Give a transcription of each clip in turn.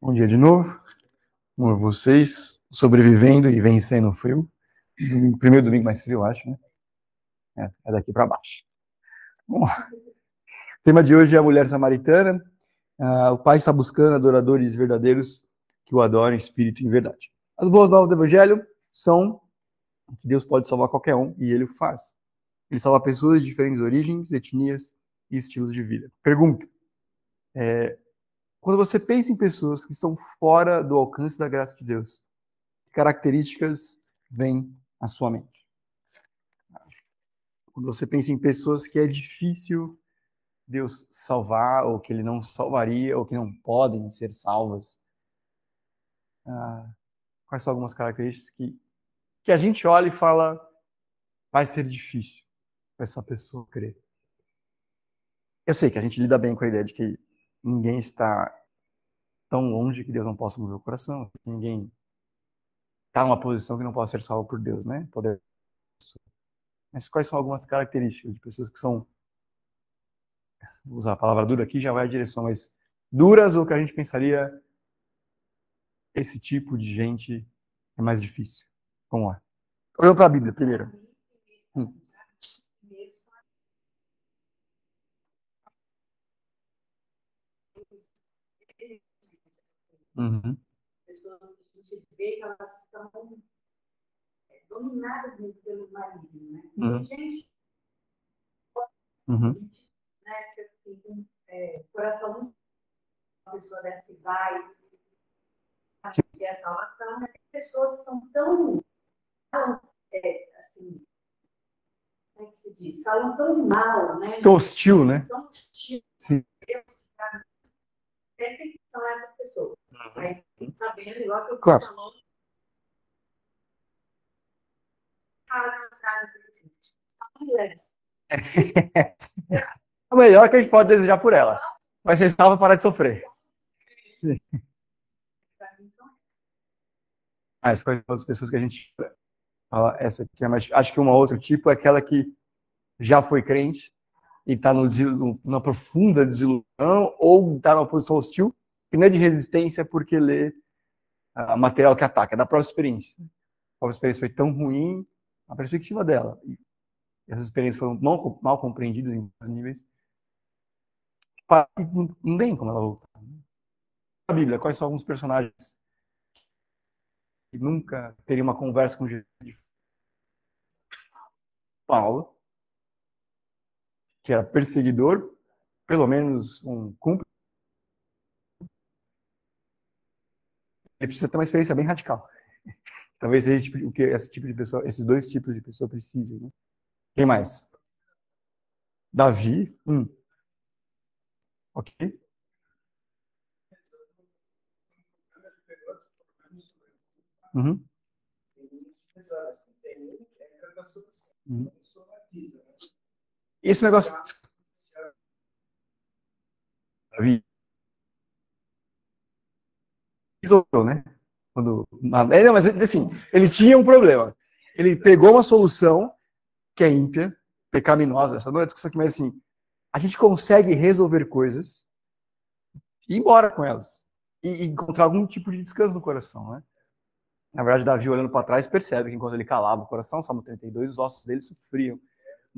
Bom dia de novo. Como vocês? Sobrevivendo e vencendo o frio. Domingo- primeiro domingo mais frio, acho, né? É, é daqui para baixo. Bom, o tema de hoje é a mulher samaritana. Ah, o Pai está buscando adoradores verdadeiros que o adorem em espírito e verdade. As boas novas do Evangelho são que Deus pode salvar qualquer um e Ele o faz. Ele salva pessoas de diferentes origens, etnias e estilos de vida. Pergunta: é, quando você pensa em pessoas que estão fora do alcance da graça de Deus, características vêm à sua mente? Quando você pensa em pessoas que é difícil Deus salvar, ou que Ele não salvaria, ou que não podem ser salvas, ah, quais são algumas características que, que a gente olha e fala, vai ser difícil para essa pessoa crer? Eu sei que a gente lida bem com a ideia de que ninguém está tão longe que Deus não possa mover o coração, ninguém está numa posição que não possa ser salvo por Deus, né? Poder. Mas quais são algumas características de pessoas que são, vou usar a palavra dura aqui, já vai a direção, mas duras ou que a gente pensaria esse tipo de gente é mais difícil? Vamos lá. Olhando para a Bíblia primeiro. Hum. Uhum. pessoas que a gente vê que elas estão é, dominadas mesmo pelo marido, né? Uhum. Gente, Uhum. né, assim, com é, coração uma pessoa dessa vai atingir a salvação, mas tem pessoas que são tão, tão é, assim, como é que se diz? Falam tão mal, né? Tão hostil, né? Tão hostil. Sim. Deus? Sempre são essas pessoas. Mas sabendo, igual que eu Claro. falou, assim. É o melhor que a gente pode desejar por ela. Vai ser salva para de sofrer. São Ah, as quais são as pessoas que a gente fala, essa aqui é mais. Acho que uma outra tipo é aquela que já foi crente e está numa profunda desilusão ou está numa posição hostil, que não é de resistência porque lê ah, material que ataca, é da própria experiência. A própria experiência foi tão ruim, a perspectiva dela. E essas experiências foram mal, mal compreendidas em vários níveis. Não tem como ela voltar. A Bíblia, quais são alguns personagens que nunca teria uma conversa com Jesus. Paulo, que era perseguidor, pelo menos um cúmplice. Ele precisa ter uma experiência bem radical. Talvez seja tipo- o que esse tipo de pessoa, esses dois tipos de pessoa precisem. Né? Quem mais? Davi. Hum. Ok. Uhum. Uhum. Esse negócio. Davi. Resolveu, né? Quando, é, não, mas assim, ele tinha um problema. Ele pegou uma solução que é ímpia, pecaminosa. Essa não é discussão aqui, mas assim, a gente consegue resolver coisas e ir embora com elas. E, e encontrar algum tipo de descanso no coração, né? Na verdade, Davi, olhando para trás, percebe que enquanto ele calava o coração, Salmo 32, os ossos dele sofriam.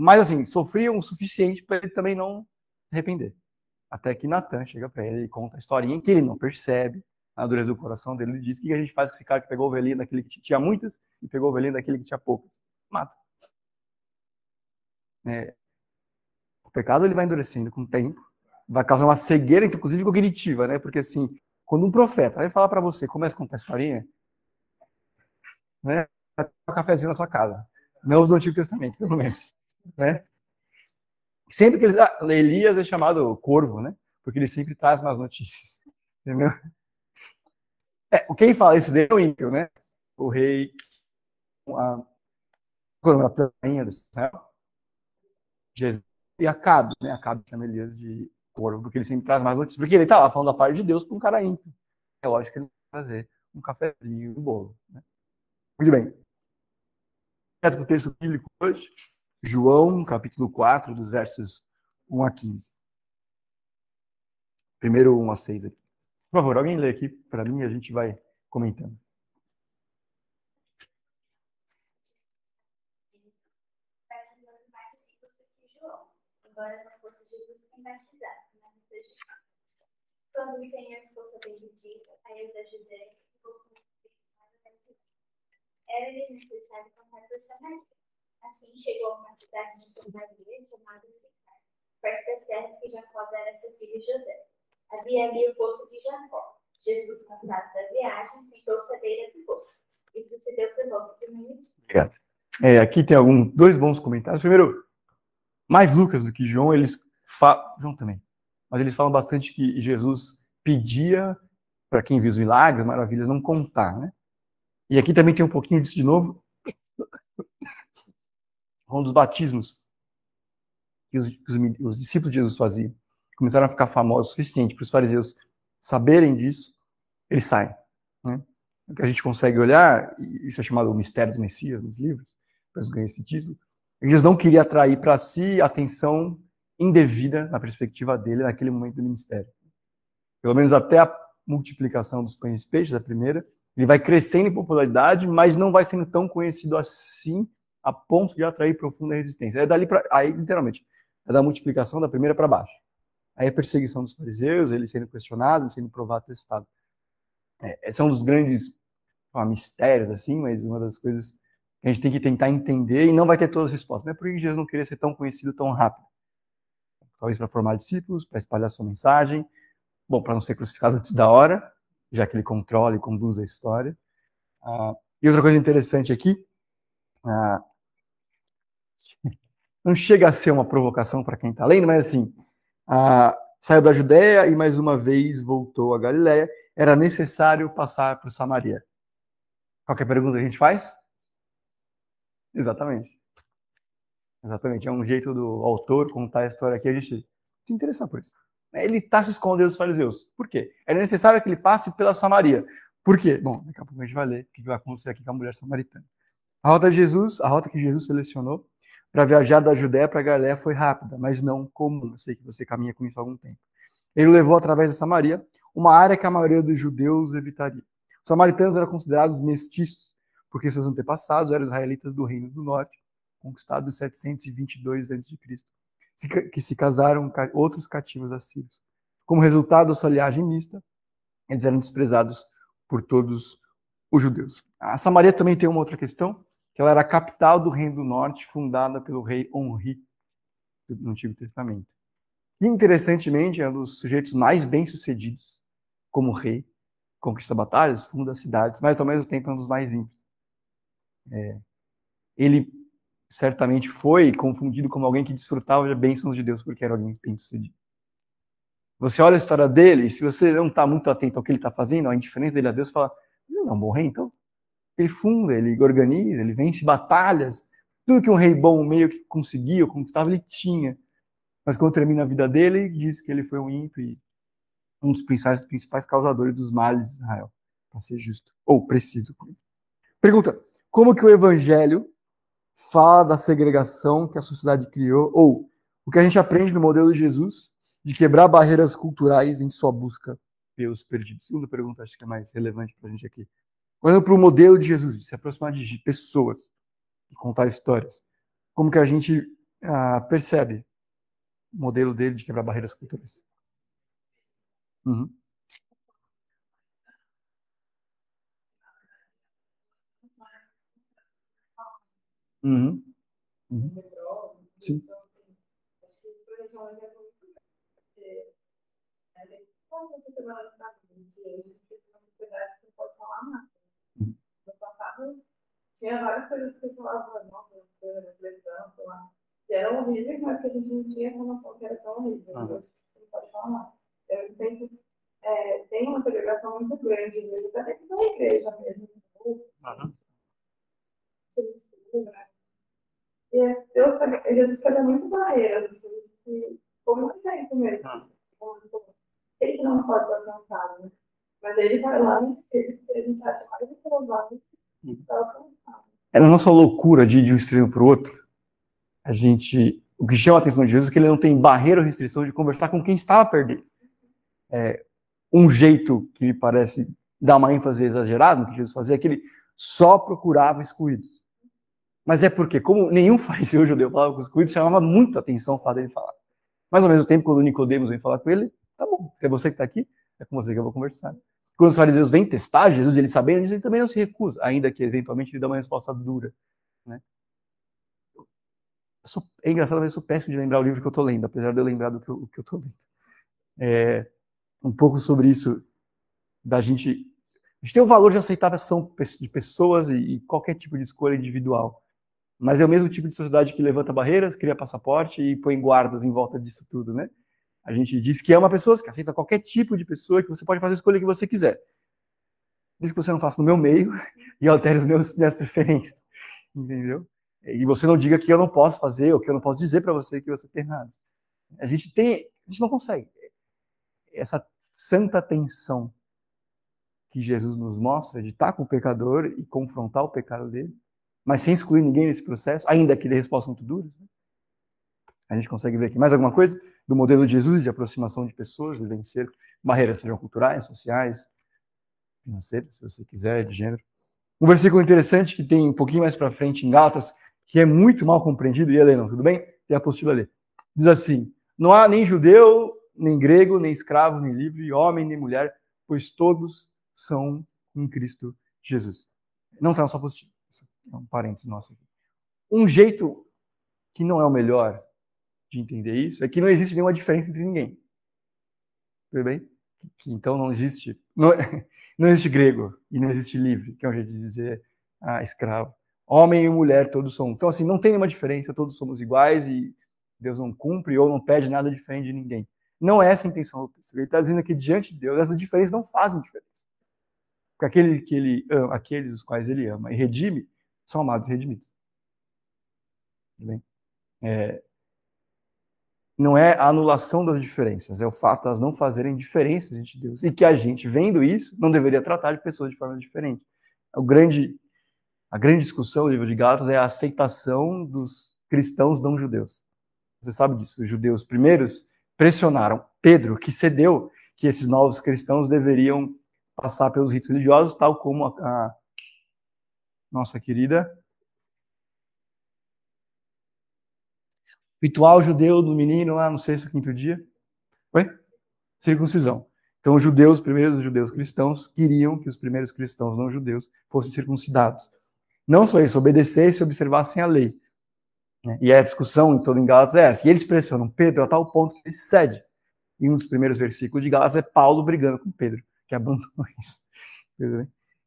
Mas, assim, sofriam o suficiente para ele também não arrepender. Até que Natan chega para ele e conta a historinha que ele não percebe, a dureza do coração dele. Ele diz: O que a gente faz com esse cara que pegou ovelhinha daquele que tinha muitas e pegou ovelhinha daquele que tinha poucas? Mata. É, o pecado ele vai endurecendo com o tempo, vai causar uma cegueira, inclusive cognitiva, né? Porque, assim, quando um profeta vai falar para você, começa a contar a historinha, né? Vai ter um cafezinho na sua casa. Não os do Antigo Testamento, pelo menos. Né? Sempre que eles. Ah, Elias é chamado corvo, né? Porque ele sempre traz más notícias. Entendeu? É, quem fala isso dele é o ímpio, né? O rei. A, a rainha do céu. Jesus, e Acabe, né? Acabe chama Elias de corvo, porque ele sempre traz mais notícias. Porque ele tá falando da parte de Deus para um cara ímpio. É lógico que ele vai trazer um cafezinho um bolo. Né? Muito bem. Direto para o texto bíblico hoje, João, capítulo 4, dos versos 1 a 15. Primeiro 1 a 6 aqui. Por favor, alguém lê aqui para mim e a gente vai comentando. Embora não fosse Jesus quem batizasse, mas seja Quando o Senhor sabendo disso, saiu da Judéia e ficou com Era-lhe necessário passar por Samaria. Assim chegou a uma cidade de Samaria chamada Sicar, perto das terras que Jacó dera a seu filho José. Havia ali o poço de Jacó. Jesus, cansado da viagem, sentou-se à beira do poço e procedeu por volta do meio-dia. Obrigado. É, aqui tem algum, dois bons comentários. Primeiro, mais Lucas do que João, eles falam, João também, mas eles falam bastante que Jesus pedia para quem viu os milagres, maravilhas, não contar, né? E aqui também tem um pouquinho disso de novo. Um dos batismos que os, que os, os discípulos de Jesus faziam começaram a ficar famosos o suficiente para os fariseus saberem disso, eles saem. Né? O que a gente consegue olhar, isso é chamado o mistério do Messias nos livros, depois ganha esse título, eles não queriam atrair para si atenção indevida na perspectiva dele naquele momento do ministério. Pelo menos até a multiplicação dos pães e peixes, a primeira, ele vai crescendo em popularidade, mas não vai sendo tão conhecido assim a ponto de atrair profunda resistência. É dali para aí literalmente, é da multiplicação da primeira para baixo. Aí a perseguição dos fariseus, ele sendo questionado, ele sendo provado, testado. É, é um dos grandes mistérios, assim, mas uma das coisas que a gente tem que tentar entender e não vai ter todas as respostas. Não é porque Jesus não queria ser tão conhecido tão rápido. Talvez para formar discípulos, para espalhar sua mensagem, bom, para não ser crucificado antes da hora, já que ele controla e conduz a história. Ah, e outra coisa interessante aqui, ah, não chega a ser uma provocação para quem está lendo, mas assim, ah, saiu da Judéia e mais uma vez voltou a Galiléia. Era necessário passar por Samaria. Qualquer pergunta a gente faz? Exatamente. Exatamente. É um jeito do autor contar a história aqui, a gente se interessar por isso. Ele está se escondendo dos fariseus. Por quê? É necessário que ele passe pela Samaria. Por quê? Bom, daqui a pouco a gente vai ler o que vai acontecer aqui com a mulher samaritana. A rota de Jesus, a rota que Jesus selecionou, para viajar da Judéia para Galiléia foi rápida, mas não comum. Eu sei que você caminha com isso há algum tempo. Ele levou através de Samaria, uma área que a maioria dos judeus evitaria. Os samaritanos eram considerados mestiços, porque seus antepassados eram israelitas do Reino do Norte, conquistados em 722 a.C., que se casaram com outros cativos assírios. Como resultado da sua linhagem mista, eles eram desprezados por todos os judeus. A Samaria também tem uma outra questão, que ela era a capital do Reino do Norte, fundada pelo rei Henri, no Antigo Testamento. E, interessantemente, é um dos sujeitos mais bem-sucedidos como rei, conquista batalhas, funda cidades, mas ao mesmo tempo é um dos mais ímpios. É, ele certamente foi confundido como alguém que desfrutava de bênçãos de Deus porque era alguém bem-sucedido. Você olha a história dele, e se você não está muito atento ao que ele está fazendo, a indiferença dele a Deus, fala, não é bom rei, então? Ele funda, ele organiza, ele vence batalhas. Tudo que um rei bom meio que conseguia, conquistava, ele tinha. Mas quando termina a vida dele, diz que ele foi um ímpio e um dos principais, principais causadores dos males de Israel, para ser justo, ou preciso. Pergunta, como que o evangelho fala da segregação que a sociedade criou, ou o que a gente aprende no modelo de Jesus, de quebrar barreiras culturais em sua busca pelos perdidos? Segunda pergunta, acho que é mais relevante para a gente aqui. Olhando para o modelo de Jesus, de se aproximar de pessoas e contar histórias, como que a gente ah, percebe o modelo dele de quebrar barreiras culturais? Uhum. Uhum. Uhum. Sim. Tinha várias coisas que você falava, nossa, reflexão, sei lá, que eram horríveis, mas que a gente não tinha essa noção que era tão horrível. Uhum. Então, não pode falar. Eu sempre é, tem uma segregação muito grande, até dentro da igreja mesmo. Uhum. Né? E Deus, Jesus quebra muito barreiras, assim, como um exemplo mesmo. Uhum. Ele não pode ser alcançado, né? Mas ele vai lá e a gente acha mais improvável é na nossa loucura de ir de um extremo para o outro, a gente, o que chama a atenção de Jesus é que ele não tem barreira ou restrição de conversar com quem estava perdido. É, um jeito que parece dar uma ênfase exagerada no que Jesus fazia, é que ele só procurava excluídos. Mas é porque, como nenhum fariseu judeu falava com os excluídos, chamava muito a atenção o fato dele falar. Mas ao mesmo tempo, quando Nicodemos vem falar com ele, tá bom, é você que está aqui, é com você que eu vou conversar. Quando os fariseus vêm testar Jesus, ele sabendo disso, ele também não se recusa, ainda que eventualmente ele dê uma resposta dura. Né? Sou, é engraçado, mas eu sou péssimo de lembrar o livro que eu estou lendo, apesar de eu lembrar do que eu estou lendo. É, um pouco sobre isso, da gente. A gente tem o valor de aceitação de pessoas e, e qualquer tipo de escolha individual. Mas é o mesmo tipo de sociedade que levanta barreiras, cria passaporte e põe guardas em volta disso tudo, né? A gente diz que é uma pessoa que aceita qualquer tipo de pessoa, que você pode fazer a escolha que você quiser. Diz que você não faça no meu meio e altere meus minhas preferências, entendeu? E você não diga que eu não posso fazer ou que eu não posso dizer para você que você tem nada. A gente tem, a gente não consegue. Essa santa tensão que Jesus nos mostra de estar com o pecador e confrontar o pecado dele, mas sem excluir ninguém nesse processo, ainda que dê respostas muito duras. Né? A gente consegue ver aqui mais alguma coisa do modelo de Jesus de aproximação de pessoas, de vencer barreiras, sejam culturais, sociais, financeiras, se você quiser, de gênero. Um versículo interessante que tem um pouquinho mais para frente em Gálatas, que é muito mal compreendido, e Helena, tudo bem? Tem a apostila ali. Diz assim: Não há nem judeu, nem grego, nem escravo, nem livre, homem, nem mulher, pois todos são em Cristo Jesus. Não está na sua apostila. É um parênteses nosso aqui. Um jeito que não é o melhor de entender isso é que não existe nenhuma diferença entre ninguém. Tudo bem? Que, então não existe. Não, não existe grego e não existe livre, que é um jeito de dizer ah, escravo. Homem e mulher, todos são. Então, assim, não tem nenhuma diferença, todos somos iguais e Deus não cumpre ou não pede nada diferente de ninguém. Não é essa a intenção do texto. Ele está dizendo que diante de Deus, essas diferenças não fazem diferença. Porque aquele que ele ama, aqueles os quais ele ama e redime, são amados e redimidos. Tudo bem? É, não é a anulação das diferenças, é o fato de elas não fazerem diferença de Deus. E que a gente, vendo isso, não deveria tratar de pessoas de forma diferente. O grande a grande discussão do livro de Gálatas é a aceitação dos cristãos não judeus. Você sabe disso. Os judeus primeiros pressionaram Pedro, que cedeu que esses novos cristãos deveriam passar pelos ritos religiosos, tal como a, a nossa querida ritual judeu do menino lá no sexto, quinto dia. Oi? Circuncisão. Então, os judeus, os primeiros judeus cristãos, queriam que os primeiros cristãos não judeus fossem circuncidados. Não só isso, obedecessem e observassem a lei. Né? E a discussão em todo em Gálatas é essa. E eles pressionam Pedro a tal ponto que ele cede. E um dos primeiros versículos de Gálatas é Paulo brigando com Pedro, que abandonou isso.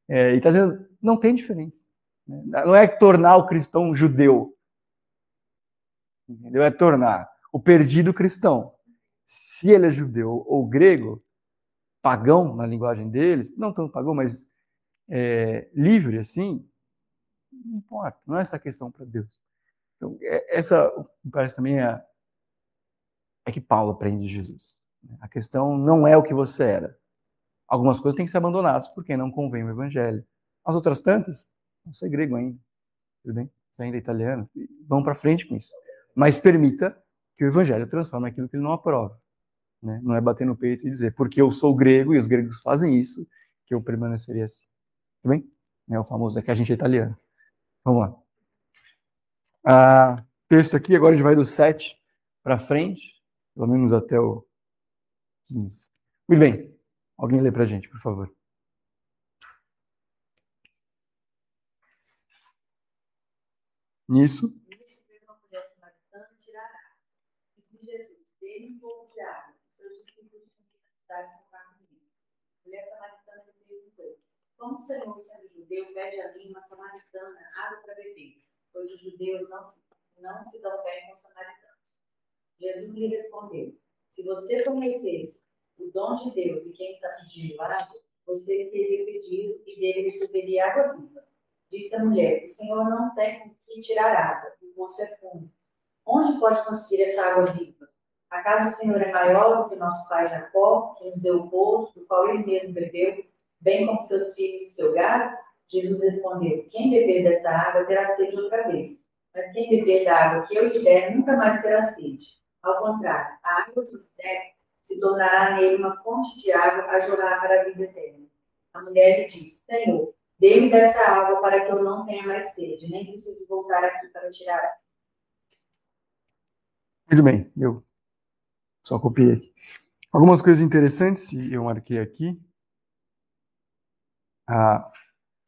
É, e está dizendo, não tem diferença. Né? Não é tornar o cristão judeu. Entendeu? É tornar o perdido cristão. Se ele é judeu ou grego, pagão na linguagem deles, não tão pagão, mas é, livre assim, não importa, não é essa questão para Deus. Então, é, essa parece também é, é que Paulo aprende de Jesus. Né? A questão não é o que você era. Algumas coisas têm que ser abandonadas porque não convém o evangelho. As outras tantas, você é grego ainda, tudo bem? Você ainda é italiano, vão para frente com isso. Mas permita que o evangelho transforme aquilo que ele não aprova. Né? Não é bater no peito e dizer, porque eu sou grego e os gregos fazem isso, que eu permaneceria assim. Tudo bem? É o famoso é que a gente é italiano. Vamos lá. Ah, texto aqui, agora a gente vai do 7 para frente, pelo menos até o 15. Muito bem. Alguém lê para a gente, por favor. Nisso. Como o Senhor, sendo judeu, pede a mim uma samaritana água para beber, pois os judeus não se, não se dão bem com os samaritanos. Jesus lhe respondeu: Se você conhecesse o dom de Deus e quem está pedindo água, você teria pedido e dele receberia água viva. Disse a mulher: O Senhor não tem com que tirar água, o poço é fundo. Onde pode conseguir essa água viva? Acaso o Senhor é maior do que nosso pai Jacó, que nos deu o poço, do qual ele mesmo bebeu bem como seus filhos e seu gado? Jesus respondeu: Quem beber dessa água terá sede outra vez, mas quem beber da água que eu lhe der nunca mais terá sede. Ao contrário, a água que lhe der se tornará nele uma fonte de água a jorrar para a vida eterna. A mulher lhe disse: Senhor, dê-me dessa água para que eu não tenha mais sede, nem precise voltar aqui para tirar. Muito bem, eu só copiei aqui. Algumas coisas interessantes, eu marquei aqui. Ah,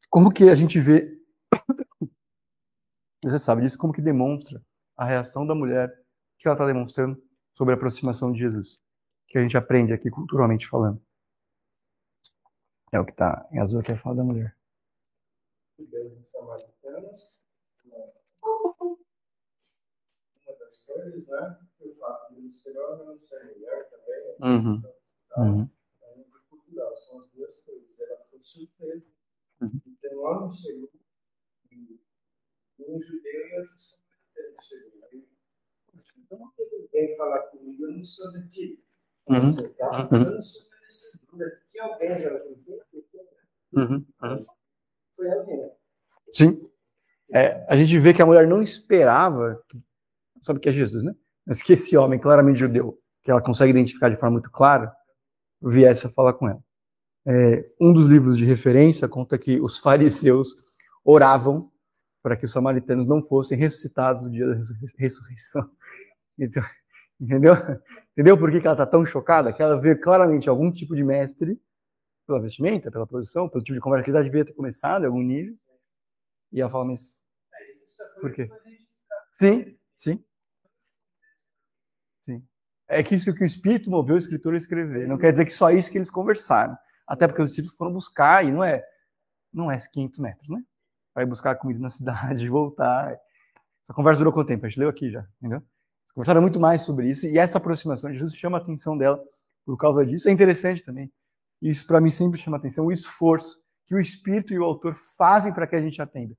como que a gente vê, você sabe disso, como que demonstra a reação da mulher que ela está demonstrando sobre a aproximação de Jesus, que a gente aprende aqui culturalmente falando. É o que está em azul aqui é a fala da mulher. Uma das coisas, né? O fato de ser homem não ser mulher também. Uhum. Tá? Uhum. É cultural, são as duas coisas. Ela ficou surpresa. Uhum. Então, um homem chegou, um judeu e outro samaritano. Aí, Então, ele vem falar comigo, eu não sou de ti. Uhum. Você tá? Uhum. Eu não sou merecedora. Tinha alguém já junto? Uhum. Uhum. Foi alguém. Sim. É, a gente vê que a mulher não esperava, que- sabe que é Jesus, né? Mas que esse homem, claramente judeu, que ela consegue identificar de forma muito clara, viesse a falar com ela. É, um dos livros de referência conta que os fariseus oravam para que os samaritanos não fossem ressuscitados no dia da ressurrei- ressurreição. Então, entendeu? Entendeu por que que ela está tão chocada? Que ela vê claramente algum tipo de mestre, pela vestimenta, pela posição, pelo tipo de conversa que já devia ter começado em algum nível, e ela fala, mas Por quê? Sim, sim. É que isso que o Espírito moveu o escritor a escrever. Não quer dizer que só isso que eles conversaram. Até porque os discípulos foram buscar, e não é, não é 500 metros, né? Vai buscar comida na cidade, voltar. Essa conversa durou quanto tempo? A gente leu aqui já, entendeu? Eles conversaram muito mais sobre isso, e essa aproximação de Jesus chama a atenção dela por causa disso. É interessante também. Isso para mim sempre chama a atenção, o esforço que o Espírito e o autor fazem para que a gente atenda.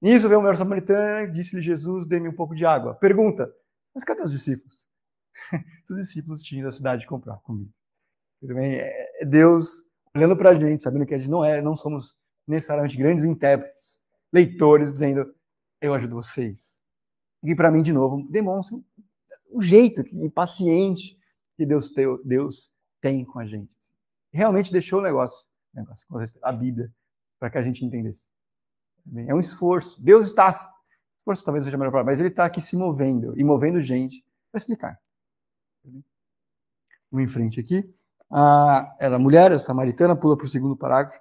Nisso veio o melhor samaritano, disse-lhe Jesus, dê-me um pouco de água. Pergunta, mas cadê os discípulos? os discípulos tinham à cidade comprar comida. Tudo bem? É Deus olhando para a gente, sabendo que a gente não é, não somos necessariamente grandes intérpretes, leitores, dizendo, eu ajudo vocês. E para mim, de novo, demonstra o jeito que, paciente que Deus tem, Deus tem com a gente. Realmente deixou o negócio, negócio à Bíblia, para que a gente entendesse. É um esforço. Deus está. Esforço talvez seja a melhor palavra, mas ele está aqui se movendo e movendo gente para explicar. Vamos em frente aqui. Ah, era mulher, a samaritana, pula para o segundo parágrafo.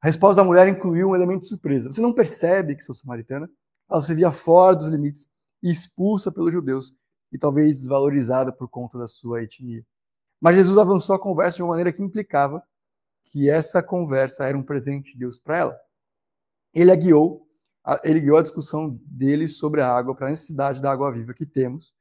A resposta da mulher incluiu um elemento de surpresa. Você não percebe que sou samaritana? Ela se via fora dos limites expulsa pelos judeus e talvez desvalorizada por conta da sua etnia. Mas Jesus avançou a conversa de uma maneira que implicava que essa conversa era um presente de Deus para ela. Ele a guiou, ele guiou a discussão dele sobre a água para a necessidade da água viva que temos,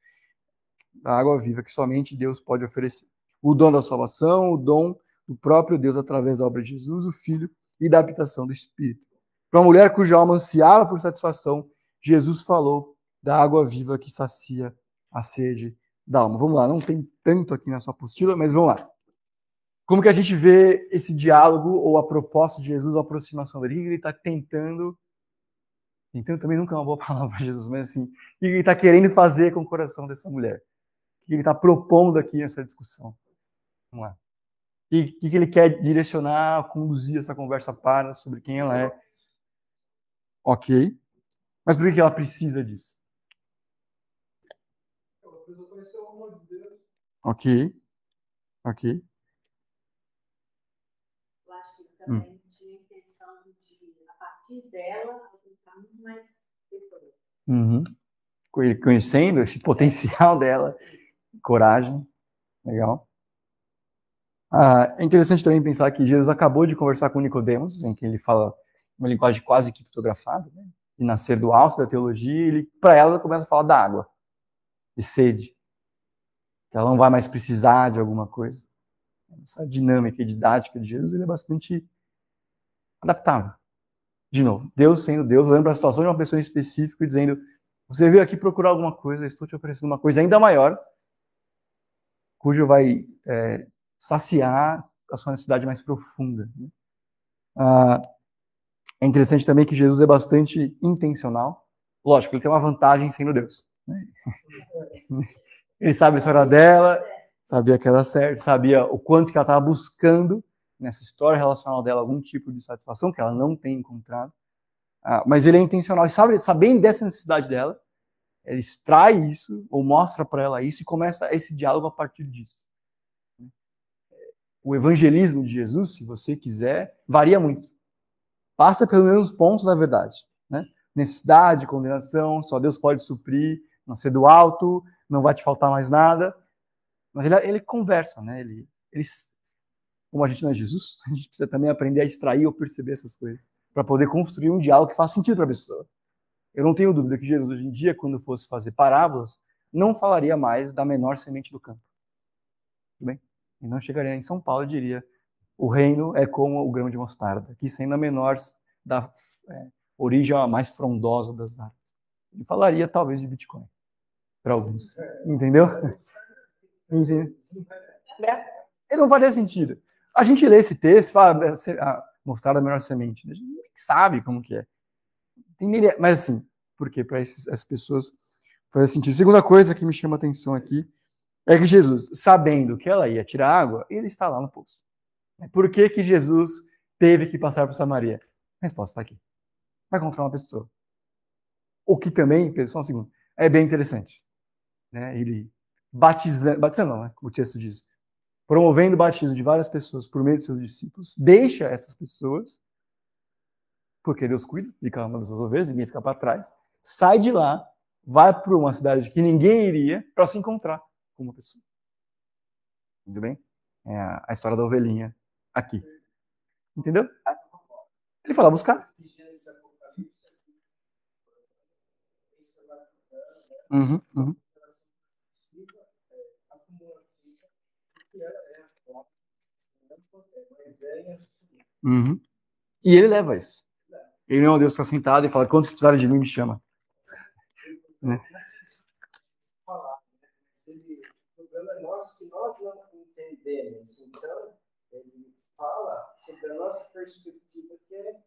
da água viva que somente Deus pode oferecer. O dom da salvação, o dom do próprio Deus através da obra de Jesus, o Filho e da habitação do Espírito. Para uma mulher cuja alma ansiava por satisfação, Jesus falou da água viva que sacia a sede da alma. Vamos lá, não tem tanto aqui na sua apostila, mas vamos lá. Como que a gente vê esse diálogo ou a proposta de Jesus, a aproximação dele? O que ele está tentando? Tentando também nunca é uma boa palavra Jesus, mas assim, o que ele está querendo fazer com o coração dessa mulher? O que ele está propondo aqui nessa discussão? Vamos lá. E o que ele quer direcionar, conduzir essa conversa para sobre quem ela é? Ok. Mas por que ela precisa disso? Ok. Ok. Eu acho que também tinha a intenção de, a partir dela, ficar muito mais depois. Uhum. Conhecendo esse potencial dela, coragem, legal. Ah, é interessante também pensar que Jesus acabou de conversar com Nicodemos, em que ele fala uma linguagem quase criptografada, né? e nascer do alto da teologia, ele, para ela, começa a falar da água, de sede, que ela não vai mais precisar de alguma coisa. Essa dinâmica e didática de Jesus ele é bastante adaptável. De novo, Deus sendo Deus, lembra a situação de uma pessoa em específico e dizendo: Você veio aqui procurar alguma coisa, eu estou te oferecendo uma coisa ainda maior, cujo vai é, saciar a sua necessidade mais profunda. Né? Ah, é interessante também que Jesus é bastante intencional. Lógico, ele tem uma vantagem sendo Deus. Né? Ele sabe a história dela, sabia que era certo, sabia o quanto que ela estava buscando nessa história relacional dela algum tipo de satisfação que ela não tem encontrado. Ah, mas ele é intencional e sabe, sabendo dessa necessidade dela, ele extrai isso ou mostra para ela isso e começa esse diálogo a partir disso. O evangelismo de Jesus, se você quiser, varia muito. Passa pelo menos pontos da verdade. Né? Necessidade, condenação, só Deus pode suprir, nascer do alto, não vai te faltar mais nada. Mas ele, ele conversa, né? Ele, ele, como a gente não é Jesus, a gente precisa também aprender a extrair ou perceber essas coisas para poder construir um diálogo que faça sentido para a pessoa. Eu não tenho dúvida que Jesus, hoje em dia, quando fosse fazer parábolas, não falaria mais da menor semente do campo. Tudo bem? E não chegaria em São Paulo e diria: o reino é como o grão de mostarda, que sendo a menor da é, origem a mais frondosa das árvores. Ele falaria talvez de Bitcoin para alguns. Entendeu? Entendeu? Ele não faria sentido. A gente lê esse texto, fala, ah, mostrar a melhor semente. A gente sabe como que é. Mas assim, porque para essas pessoas faz sentido. Segunda coisa que me chama a atenção aqui é que Jesus, sabendo que ela ia tirar água, ele está lá no poço. Por que, que Jesus teve que passar por Samaria? A resposta está aqui. Vai encontrar uma pessoa. O que também, só um segundo, é bem interessante. Né? Ele batizando, batizando não, né? o texto diz, promovendo o batismo de várias pessoas por meio de seus discípulos, deixa essas pessoas, porque Deus cuida de cada uma das suas ovelhas, ninguém fica para trás, sai de lá, vai para uma cidade que ninguém iria para se encontrar com uma pessoa. Tudo bem? É a história da ovelhinha aqui. Entendeu? Ele fala buscar. Uhum, uhum. Uhum. E ele leva isso. Ele não é um Deus que está sentado e fala: quando vocês precisarem de mim, me chama. Né? O problema é nosso que nós não Então, ele fala sobre a nossa perspectiva que é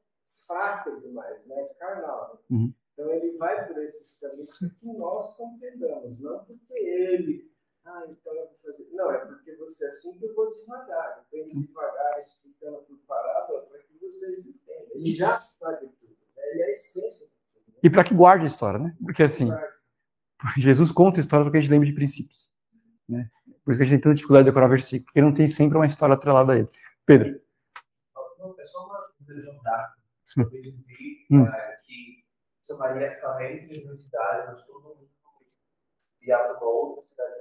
fraca demais, né? carnal. Uhum. Então, ele vai por esses caminhos para que nós compreendamos, não porque ele ah, então eu vou fazer. Não, é porque você é assim que eu vou devagar. Eu venho devagar explicando por parábola para que vocês entendam. Ele já sabe tudo. Né? Ele é a essência de tudo. Né? E para que guarde a história, né? Porque assim, Jesus conta a história para que a gente lembre de princípios. Né? Por isso que a gente tem tanta dificuldade de decorar versículo, porque não tem sempre uma história atrelada a ele. Pedro. Não, é só uma curiosidade. Eu vi hum. uh, que Samaria identidade, mas todo mundo e abre uma outra cidade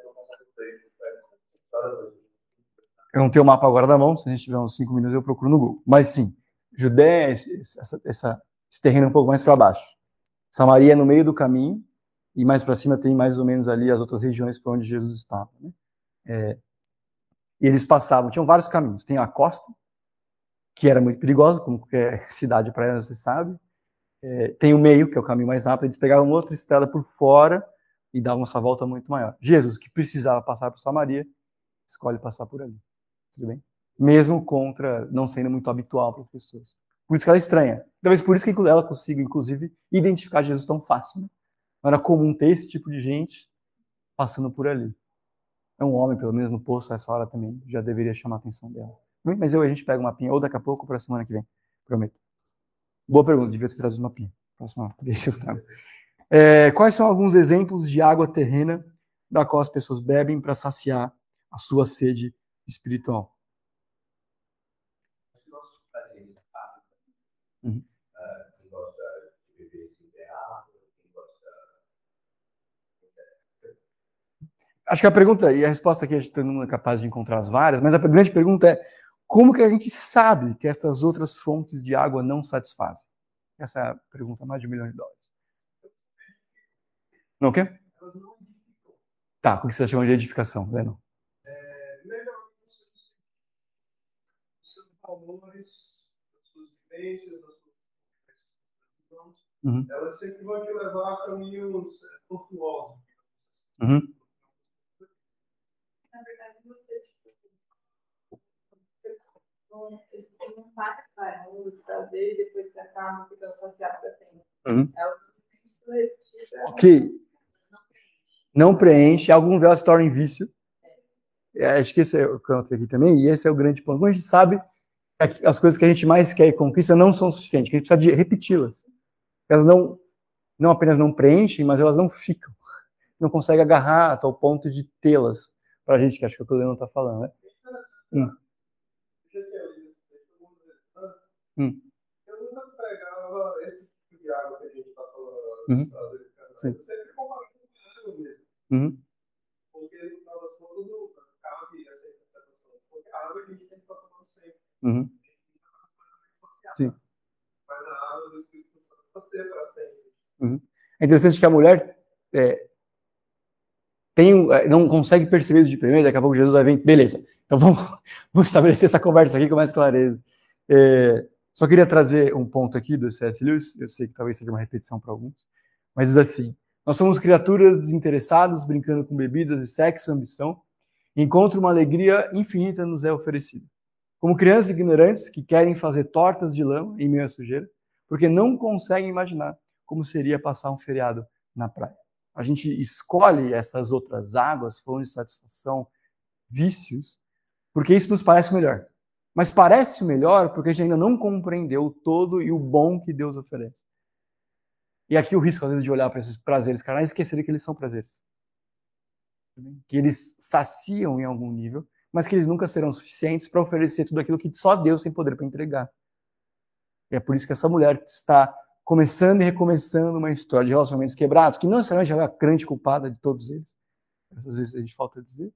eu não tenho o mapa agora da mão, se a gente tiver uns 5 minutos eu procuro no Google. Mas sim, Judéia, essa, essa, esse terreno é um pouco mais para baixo. Samaria é no meio do caminho, e mais para cima tem mais ou menos ali as outras regiões para onde Jesus estava. Né? É, eles passavam, tinham vários caminhos. Tem a costa, que era muito perigosa, como qualquer cidade praia, você sabe. É, tem o meio, que é o caminho mais rápido. Eles pegavam outra estrada por fora e davam essa volta muito maior. Jesus, que precisava passar por Samaria, escolhe passar por ali. Tudo bem? Mesmo contra não sendo muito habitual para as pessoas. Por isso que ela é estranha. Talvez por isso que ela consiga, inclusive, identificar Jesus tão fácil. Né? Não era comum ter esse tipo de gente passando por ali. É um homem, pelo menos no poço, a essa hora também já deveria chamar a atenção dela. Mas eu a gente pega uma pinha, ou daqui a pouco, para a semana que vem. Prometo. Boa pergunta, devia ter trazido uma pinha. Próxima vez eu trago. É, quais são alguns exemplos de água terrena da qual as pessoas bebem para saciar a sua sede espiritual? Uhum. Acho que a pergunta, e a resposta aqui a gente não é capaz de encontrar as várias, mas a grande pergunta é como que a gente sabe que essas outras fontes de água não satisfazem? Essa é a pergunta mais de um milhão de dólares. Não o quê? Tá, o que você chama de edificação, Leno? É, melhor os seus valores, as suas vivências, as suas uhum. elas sempre vão te levar a caminhos é, tortuosos. Uhum. Na verdade, você, tipo, um depois ficando saciado para tempo. Uhum. É o que que não preenche, algum delas se torna em vício. é, acho que esse é o canto aqui também, e esse é o grande ponto. Quando a gente sabe que as coisas que a gente mais quer e conquista não são suficientes, que a gente precisa de repeti-las. Elas não, não apenas não preenchem, mas elas não ficam. Não consegue agarrar a tal ponto de tê-las para a gente, que acho que é o que o Leandro está falando, né? Hum. Hum. Eu nunca pregava esse tipo de água que a gente está falando. Uhum. Sim. Eu sempre comparava com água mesmo. Uhum. Porque no final das contas não cabe essa interpretação. Porque a água a gente tem que estar tomando sempre. Uhum. Sim. Mas a água do Espírito Santo serve para sempre. Uhum. É interessante que a mulher é, tem, é, não consegue perceber isso de primeiro, daqui a pouco Jesus vai vir, beleza, então vamos, vamos estabelecer essa conversa aqui com mais clareza. É, só queria trazer um ponto aqui do C.S. Lewis, eu sei que talvez seja uma repetição para alguns, mas diz assim, nós somos criaturas desinteressadas, brincando com bebidas e sexo e ambição, e encontro uma alegria infinita nos é oferecida. Como crianças ignorantes que querem fazer tortas de lama em meio à sujeira, porque não conseguem imaginar como seria passar um feriado na praia. A gente escolhe essas outras águas, fontes de satisfação, vícios, porque isso nos parece melhor. Mas parece melhor porque a gente ainda não compreendeu o todo e o bom que Deus oferece. E aqui o risco, às vezes, de olhar para esses prazeres carnais e esquecer que eles são prazeres. Que eles saciam em algum nível, mas que eles nunca serão suficientes para oferecer tudo aquilo que só Deus tem poder para entregar. E é por isso que essa mulher está começando e recomeçando uma história de relacionamentos quebrados, que não é a grande culpada de todos eles, às vezes a gente falta dizer,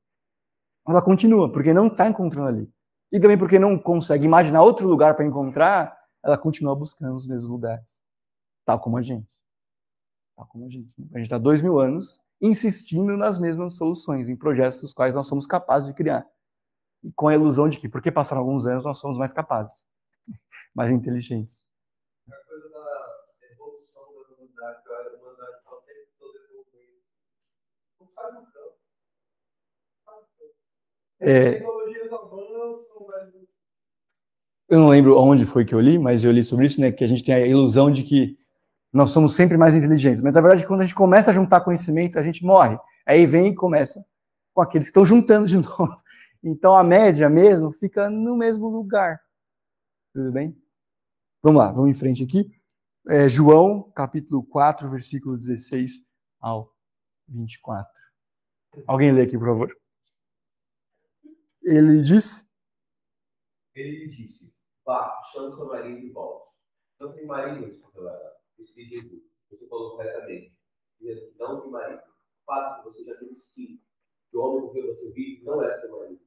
mas ela continua, porque não está encontrando ali. E também porque não consegue imaginar outro lugar para encontrar, ela continua buscando os mesmos lugares, tal como a gente. Tal como a gente. A gente está dois mil anos insistindo nas mesmas soluções, em projetos dos quais nós somos capazes de criar. E com a ilusão de que, porque passaram alguns anos, nós somos mais capazes, mais inteligentes. A coisa da evolução da humanidade, cara, a humanidade está o tempo todo evoluindo. Não do campo. É, eu não lembro onde foi que eu li, mas eu li sobre isso, né? Que a gente tem a ilusão de que nós somos sempre mais inteligentes. Mas na verdade, quando a gente começa a juntar conhecimento, a gente morre. Aí vem e começa com aqueles que estão juntando de novo. Então a média mesmo fica no mesmo lugar. Tudo bem? Vamos lá, vamos em frente aqui. É, João, capítulo 4, versículo 16 ao 24. Alguém lê aqui, por favor. Ele diz: Ele lhe disse: Vá, chame seu marido e volte. Não tem marido, respondeu ela. Disse Jesus: Você falou corretamente. Que não tem marido. O fato que você já teve cinco. Que o homem com quem você vive não é seu marido.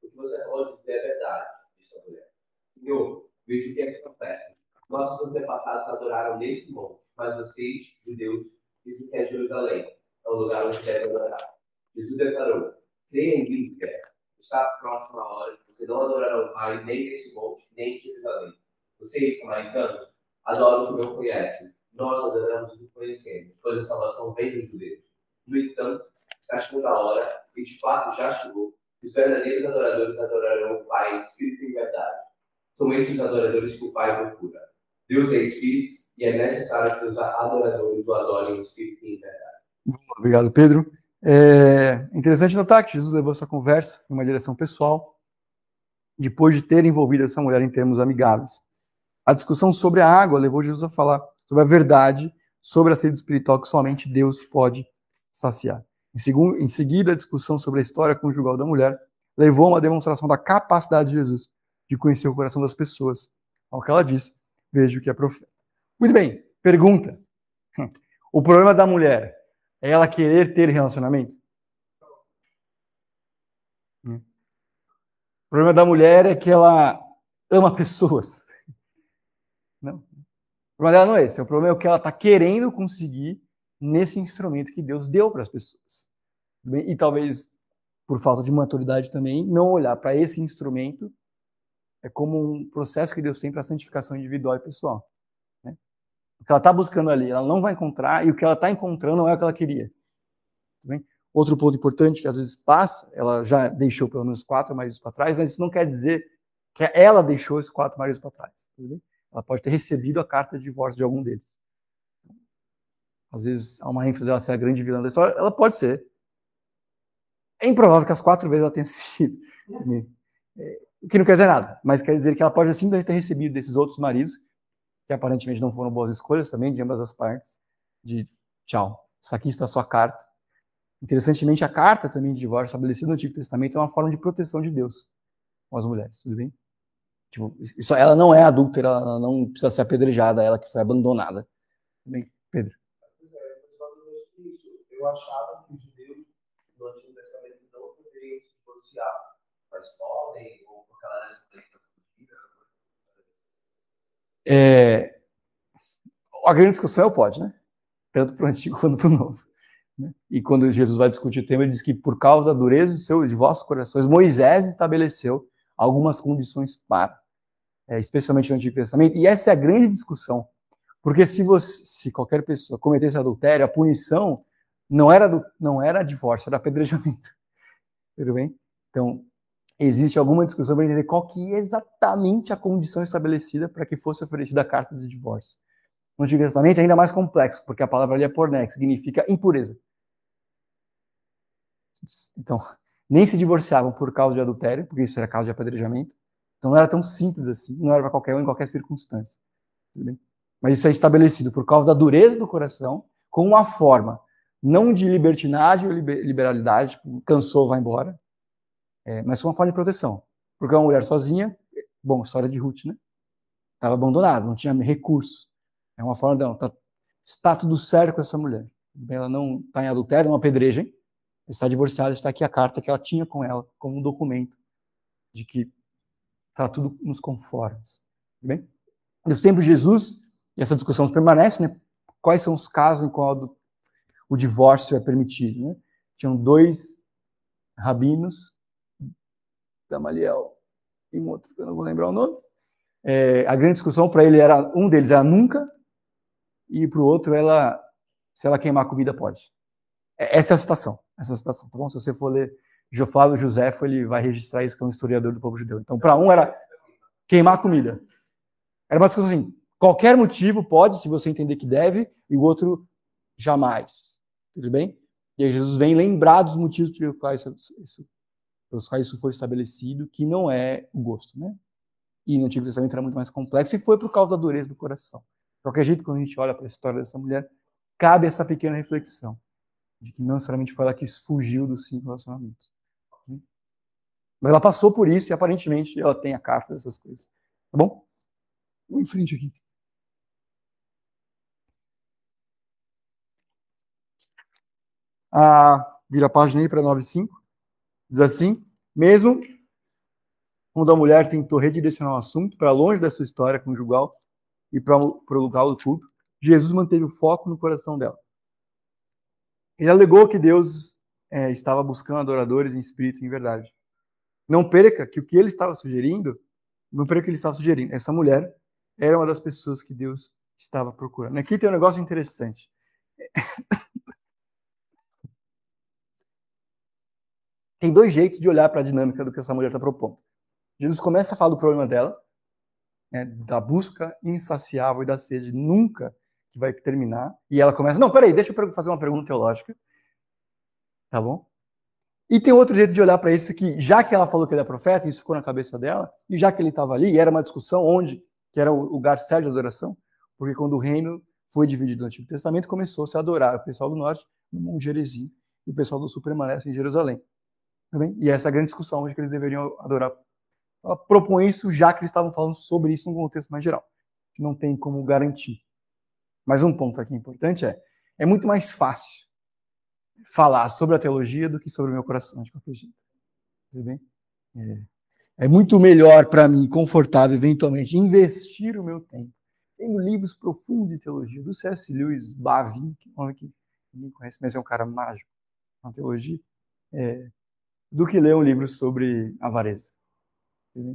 O que você pode dizer é verdade, disse a mulher. Senhor, vejo que é que acontece. Nossos antepassados adoraram nesse monte, mas vocês, judeus, dizem que é Jerusalém, é o lugar onde deve adorar. Jesus declarou: Creia em mim, mulher. Está próxima a hora não adorará o Pai nem nesse monte, nem em Jerusalém. Vocês, samaritanos, adoram o que não conhecem. Nós adoramos o que conhecemos, pois a salvação vem dos judeus. No entanto, está chegando a hora, e de fato já chegou, que os verdadeiros adoradores adorarão o Pai em espírito e em verdade. São esses os adoradores que o Pai procura. Deus é espírito e é necessário que os adoradores o adorem em espírito e em verdade. Obrigado, Pedro. É interessante notar que Jesus levou essa conversa em uma direção pessoal, depois de ter envolvido essa mulher em termos amigáveis. A discussão sobre a água levou Jesus a falar sobre a verdade, sobre a sede espiritual que somente Deus pode saciar. Em, segundo, em seguida, a discussão sobre a história conjugal da mulher levou a uma demonstração da capacidade de Jesus de conhecer o coração das pessoas. Ao que ela diz, vejo que é profeta. Muito bem, pergunta. O problema da mulher é ela querer ter relacionamento? O problema da mulher é que ela ama pessoas. Não. O problema dela não é esse. O problema é o que ela está querendo conseguir nesse instrumento que Deus deu para as pessoas. E talvez, por falta de maturidade também, não olhar para esse instrumento é como um processo que Deus tem para a santificação individual e pessoal. Né? O que ela está buscando ali, ela não vai encontrar, e o que ela está encontrando não é o que ela queria. Tá Outro ponto importante que às vezes passa, ela já deixou pelo menos quatro maridos para trás, mas isso não quer dizer que ela deixou esses quatro maridos para trás. Ela pode ter recebido a carta de divórcio de algum deles. Às vezes há uma ênfase ela ser a grande vilã da história, ela pode ser. É improvável que as quatro vezes ela tenha sido. É, o que não quer dizer nada, mas quer dizer que ela pode assim ter recebido desses outros maridos, que aparentemente não foram boas escolhas também, de ambas as partes, de tchau, isso aqui está a sua carta. Interessantemente, a carta também de divórcio estabelecida no Antigo Testamento é uma forma de proteção de Deus com as mulheres, tudo bem? Tipo, isso, ela não é adúltera, ela não precisa ser apedrejada, ela que foi abandonada. Tudo bem, Pedro? Eu achava que os judeus no Antigo Testamento não poderiam se divorciar, mas podem, ou porque ela era é, A grande discussão é o pode, né? Tanto para o Antigo quanto para o Novo. Né? E quando Jesus vai discutir o tema, ele diz que por causa da dureza de, seu, de vossos corações, Moisés estabeleceu algumas condições para, é, especialmente no Antigo Testamento. E essa é a grande discussão. Porque se, você, se qualquer pessoa cometesse adultério, a punição não era, do, não era divórcio, era apedrejamento. Tudo bem? Então, existe alguma discussão para entender qual que é exatamente a condição estabelecida para que fosse oferecida a carta de divórcio. No Antigo Testamento é ainda mais complexo, porque a palavra ali é porné, que significa impureza. Então, nem se divorciavam por causa de adultério, porque isso era causa de apedrejamento. Então não era tão simples assim, não era para qualquer um em qualquer circunstância. Mas isso é estabelecido por causa da dureza do coração, com uma forma não de libertinagem ou liberalidade, tipo, cansou, vai embora, é, mas com uma forma de proteção. Porque uma mulher sozinha, bom, história de Ruth, né? Estava abandonada, não tinha recurso. É uma forma, não, tá, está tudo certo com essa mulher. Ela não está em adultério, não apedrejem, está divorciada, está aqui a carta que ela tinha com ela, como um documento de que está tudo nos conformes. Bem? Nos tempos de Jesus, e essa discussão permanece, né? Quais são os casos em qual o divórcio é permitido, né? Tinham dois rabinos, Gamaliel e um outro que eu não vou lembrar o nome. É, a grande discussão para ele era um deles era nunca e para o outro ela se ela queimar comida pode. É, essa é a situação essa citação, tá bom? Se você for ler Flávio Josefo, ele vai registrar isso, que é um historiador do povo judeu. Então, para um era queimar comida. Era uma discussão assim, qualquer motivo pode, se você entender que deve, e o outro jamais. Tudo bem? E aí Jesus vem lembrar dos motivos pelos quais isso, pelos quais isso foi estabelecido, que não é o gosto, né? E no Antigo Testamento era muito mais complexo, e foi por causa da dureza do coração. Qualquer jeito, quando a gente olha para a história dessa mulher, cabe essa pequena reflexão de que não necessariamente foi ela que fugiu dos cinco relacionamentos. Mas ela passou por isso e aparentemente ela tem a carta dessas coisas. Tá bom? Vamos em frente aqui. Ah, vira a página aí para 9.5. Diz assim: mesmo quando a mulher tentou redirecionar o assunto para longe da sua história conjugal e para o lugar do culto, Jesus manteve o foco no coração dela. Ele alegou que Deus é, estava buscando adoradores em espírito e em verdade. Não perca que o que ele estava sugerindo, não perca que ele estava sugerindo. Essa mulher era uma das pessoas que Deus estava procurando. Aqui tem um negócio interessante. Tem dois jeitos de olhar para a dinâmica do que essa mulher está propondo. Jesus começa a falar do problema dela, né, da busca insaciável e da sede nunca que vai terminar, e ela começa, não, peraí, deixa eu fazer uma pergunta teológica, tá bom? E tem outro jeito de olhar para isso, que já que ela falou que ele é profeta, isso ficou na cabeça dela, e já que ele estava ali, e era uma discussão onde, que era o lugar certo de adoração, porque quando o reino foi dividido no Antigo Testamento, começou-se a adorar o pessoal do norte no Monte Gerizim, e o pessoal do sul permanece em Jerusalém. Tá bem? E essa é a grande discussão onde eles deveriam adorar. Propõe isso já que eles estavam falando sobre isso num contexto mais geral, não tem como garantir. Mas um ponto aqui importante é: é muito mais fácil falar sobre a teologia do que sobre o meu coração, de qualquer jeito. Tudo bem? É, é muito melhor para mim, confortável, eventualmente, investir o meu tempo tendo livros profundos de teologia, do C.S. Lewis, Bavin, que é que ninguém conhece, mas é um cara mágico na teologia, é, do que ler um livro sobre avareza.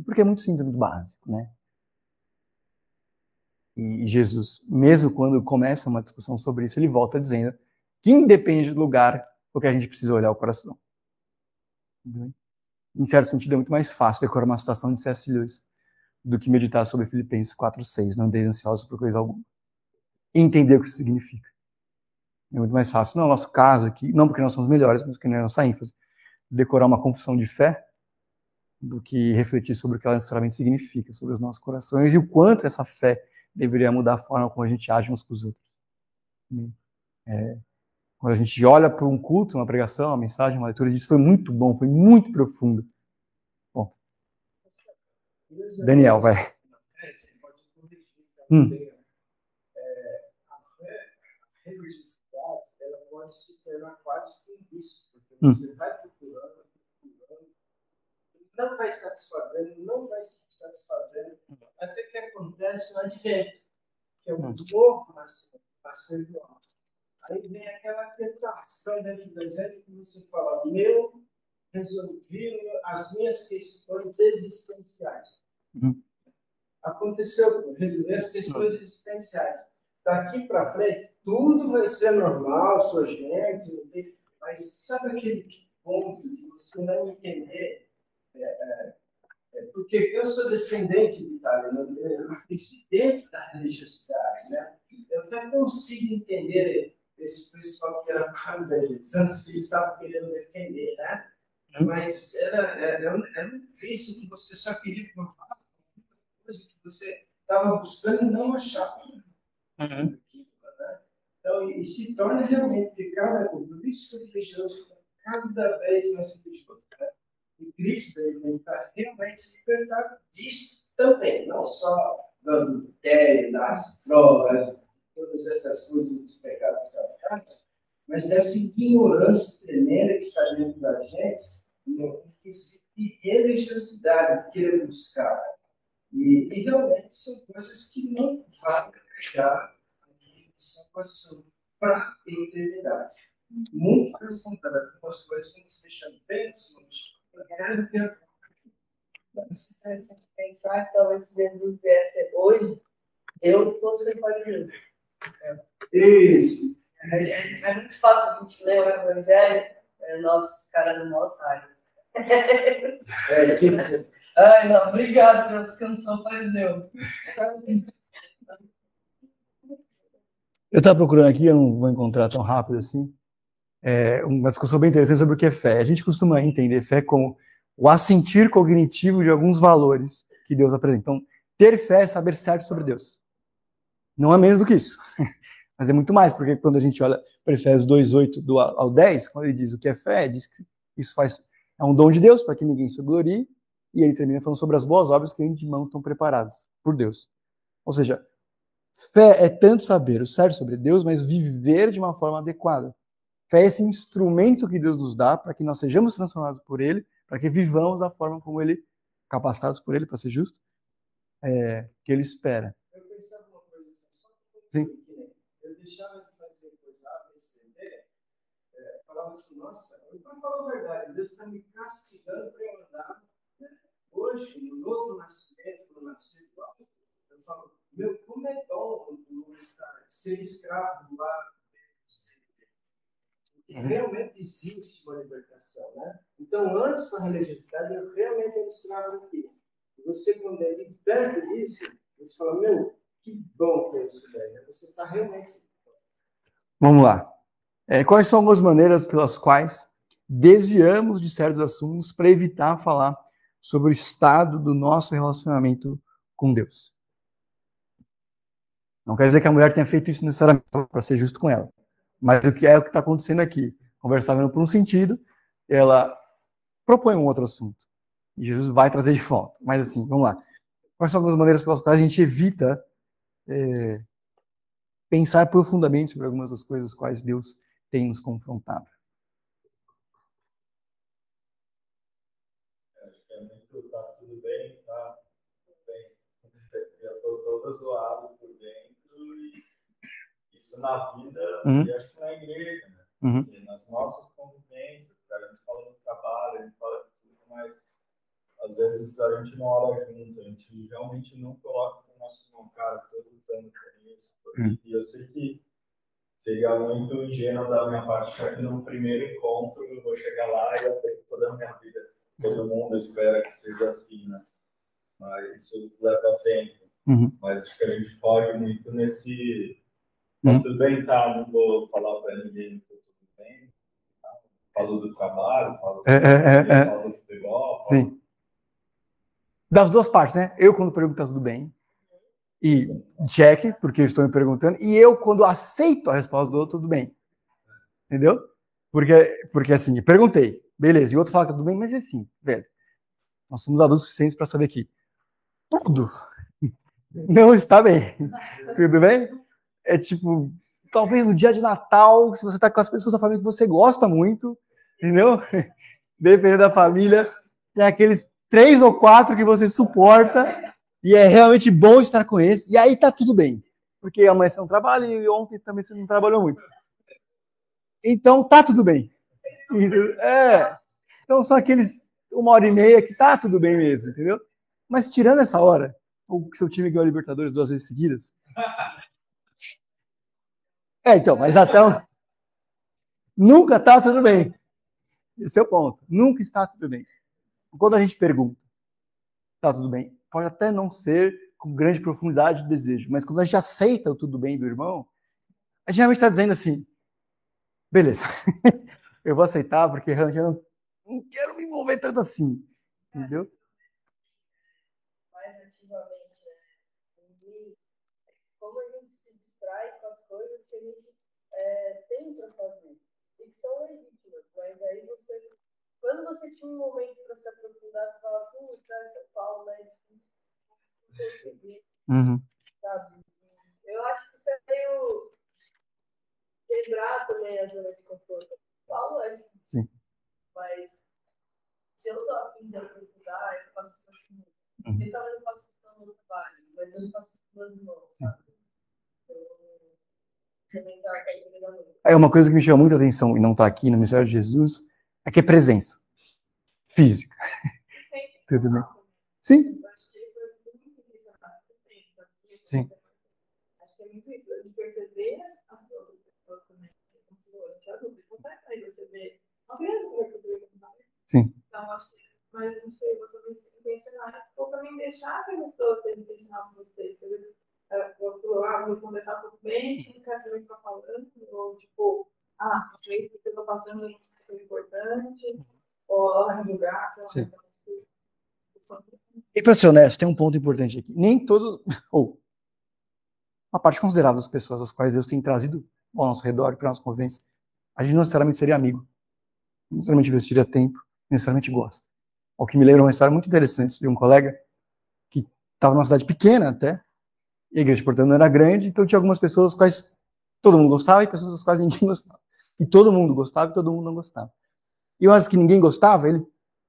Porque é muito simples, muito básico, né? E Jesus, mesmo quando começa uma discussão sobre isso, ele volta dizendo que independe do lugar, o que a gente precisa olhar o coração. Em certo sentido, é muito mais fácil decorar uma citação de C.S. Lewis do que meditar sobre Filipenses 4.6, não andei ansioso por coisa alguma. E entender o que isso significa. É muito mais fácil. Não é o nosso caso aqui, não porque nós somos melhores, mas porque não é a nossa ênfase. decorar uma confissão de fé do que refletir sobre o que ela necessariamente significa, sobre os nossos corações e o quanto essa fé deveria mudar a forma como a gente age uns com os outros. É, quando a gente olha para um culto, uma pregação, uma mensagem, uma leitura disso, foi muito bom, foi muito profundo. Bom, Daniel, vai. É, corrigir Hum. É, a religiosidade, ela pode se tornar quase que um vício, porque Hum. você vai não vai satisfazendo, não vai se satisfazendo, até que acontece o advento, que é o Hum. novo nascimento, nascer do alto. Aí vem aquela tentação dentro da gente que você fala, meu, resolvi as minhas questões existenciais. Uhum. Aconteceu, resolver as questões existenciais. Daqui para frente, tudo vai ser normal, sua gente, mas sabe aquele ponto que você não entender? É, é, é porque eu sou descendente de italiano, eu cresci dentro da religiosidade, né? Eu até consigo entender esse pessoal que era contra Jesus, que eles estavam querendo defender, né? Hum. Mas era, era, um- era um vício que você só queria provar, coisa que você estava buscando e não achava. Uhum. né? Então, e se torna realmente, cada, por isso que o religioso cada vez mais religioso. Né? E Cristo para realmente se libertar disso também, não só do adultério, das drogas, todas essas coisas dos pecados capitais, mas dessa ignorância tremenda que está dentro da gente, de religiosidade, de querer buscar. E, e realmente são coisas que não vão chegar a salvação para a eternidade. Muito pelo contrário, algumas coisas vão se deixando bem longe. Pensar que talvez se Jesus viesse hoje, eu fosse fariseu. Isso. É, é- muito fácil a gente ler o Evangelho, é, nossos caras no otário. É, tipo, Ai, não, obrigado, Deus, que eu não sou fariseu. Eu estava procurando aqui, eu não vou encontrar tão rápido assim, é, uma discussão bem interessante sobre o que é fé. A gente costuma entender fé como o assentir cognitivo de alguns valores que Deus apresenta. Então, ter fé é saber certo sobre Deus. Não é menos do que isso. Mas é muito mais, porque quando a gente olha para Efésios 2, 8 do ao 10, quando ele diz o que é fé, diz que isso faz, é um dom de Deus para que ninguém se glorie, e ele termina falando sobre as boas obras que de mão estão preparadas por Deus. Ou seja, fé é tanto saber o certo sobre Deus, mas viver de uma forma adequada. Fé é esse instrumento que Deus nos dá para que nós sejamos transformados por Ele, para que vivamos da forma como Ele, capacitados por Ele, para ser justo, é, que Ele espera. eu pensava uma coisa assim, só que Sim. eu deixava de fazer coisa A, B, C, D, é, falava assim, nossa, eu não falo a verdade, Deus está me castigando para eu andar. Né? Hoje, no novo nascimento, no nascimento, eu falo, meu, como é bom estar, ser escravo do A, B, C, D. Porque Uhum. realmente existe uma libertação, né? Então, antes com a religiosidade, eu realmente escravo daquilo. E você, quando é liberto disso, você fala, meu, que bom que é isso daí. né? Você está realmente. Vamos lá. É, quais são algumas maneiras pelas quais desviamos de certos assuntos para evitar falar sobre o estado do nosso relacionamento com Deus? Não quer dizer que a mulher tenha feito isso necessariamente para ser justo com ela. Mas o que é o que está acontecendo aqui? A conversa está indo por um sentido, ela propõe um outro assunto. E Jesus vai trazer de volta. Mas assim, vamos lá. Quais são algumas maneiras pelas quais a gente evita é, pensar profundamente sobre algumas das coisas quais Deus tem nos confrontado? Acho que é muito, tá tudo bem, tá tudo bem. Eu tô todo zoado isso na vida, Uhum. e acho que na igreja, né? Uhum. Assim, nas nossas convivências, cara, a gente fala do trabalho, a gente fala de tudo, mas às vezes a gente não olha junto, a gente realmente não coloca o nosso irmão, cara, tô lutando por isso. por Uhum. E eu sei que seria muito ingênuo da minha parte achar que num primeiro encontro eu vou chegar lá e eu tenho toda a minha vida. Todo mundo espera que seja assim, né? Mas isso leva tempo. Uhum. Mas acho que a gente foge muito nesse. Uhum. Tudo bem, tá? Não vou falar para ninguém que tudo bem. Tá? Falo do trabalho, falo É, é, é, é. Fala do futebol. Sim. Das duas partes, né? Eu, quando pergunto, tá tudo bem. E check, porque eu estou me perguntando. E eu, quando aceito a resposta do outro, tudo bem. Entendeu? Porque, porque assim, perguntei. Beleza. E o outro fala que tá tudo bem, mas é assim, velho. Nós somos adultos suficientes para saber que tudo não está bem. Tudo bem? É tipo, talvez no dia de Natal, se você tá com as pessoas da família que você gosta muito, entendeu? Dependendo da família, tem aqueles três ou quatro que você suporta e é realmente bom estar com esse. E aí tá tudo bem. Porque amanhã você não trabalha e ontem também você não trabalhou muito. Então tá tudo bem. É. Então são aqueles uma hora e meia que tá tudo bem mesmo, entendeu? Mas tirando essa hora, o seu time ganhou a Libertadores duas vezes seguidas. É, então, mas até nunca tá tudo bem. Esse é o ponto. Nunca está tudo bem. Quando a gente pergunta, tá tudo bem, pode até não ser com grande profundidade de desejo, mas quando a gente aceita o tudo bem do irmão, a gente realmente está dizendo assim, beleza, eu vou aceitar porque realmente eu não, não quero me envolver tanto assim, entendeu? mais ativamente, né? E como a gente se distrai com as coisas que a gente é, tem para fazer e que são legítimas, mas aí você, quando você tinha um momento para se aprofundar, você fala, puta, essa Paulo, né? Não consegui, Uhum. sabe? Eu acho que isso é meio quebrar também a zona de conforto. Paulo é difícil, Sim. mas se eu tô afim de aprofundar, eu faço isso assim. Uhum. Eu talvez não faça isso no meu trabalho, mas eu não faço isso com meus irmãos, sabe? Eu também tá aqui treinamento. É uma coisa que me chama muita atenção e não está aqui no Ministério de Jesus, é que é presença física. Tudo bem. Sim, Eu acho que ele foi muito impressionado com isso, sabe? Sim. Acho que é muito isso, de perceber as outras pessoas também. Como se fosse, a gente é adulto, não vai aí você vê uma criança como é que eu vejo, sabe? Sim. Então, acho que, mas não sei, você também tem intencionais, ou também deixar que a pessoa seja intencional com você, entendeu? É, Eu falo, ah, vou responder, tá tudo bem, não quero saber o que tá falando, ou tipo, ah, o jeito que eu tô passando não é tão importante, ou ela vai julgar, sei lá. Sim. então, tipo, E para ser honesto, tem um ponto importante aqui. Nem todos, ou uma parte considerável das pessoas às quais Deus tem trazido ao nosso redor, para nossa convivência, a gente não necessariamente seria amigo, não necessariamente investiria tempo, necessariamente gosta. O que me lembra uma história muito interessante de um colega que estava numa cidade pequena até, e a igreja, portanto, não era grande, então tinha algumas pessoas quais todo mundo gostava e pessoas às quais ninguém gostava. E todo mundo gostava e todo mundo não gostava. E umas que ninguém gostava, ele,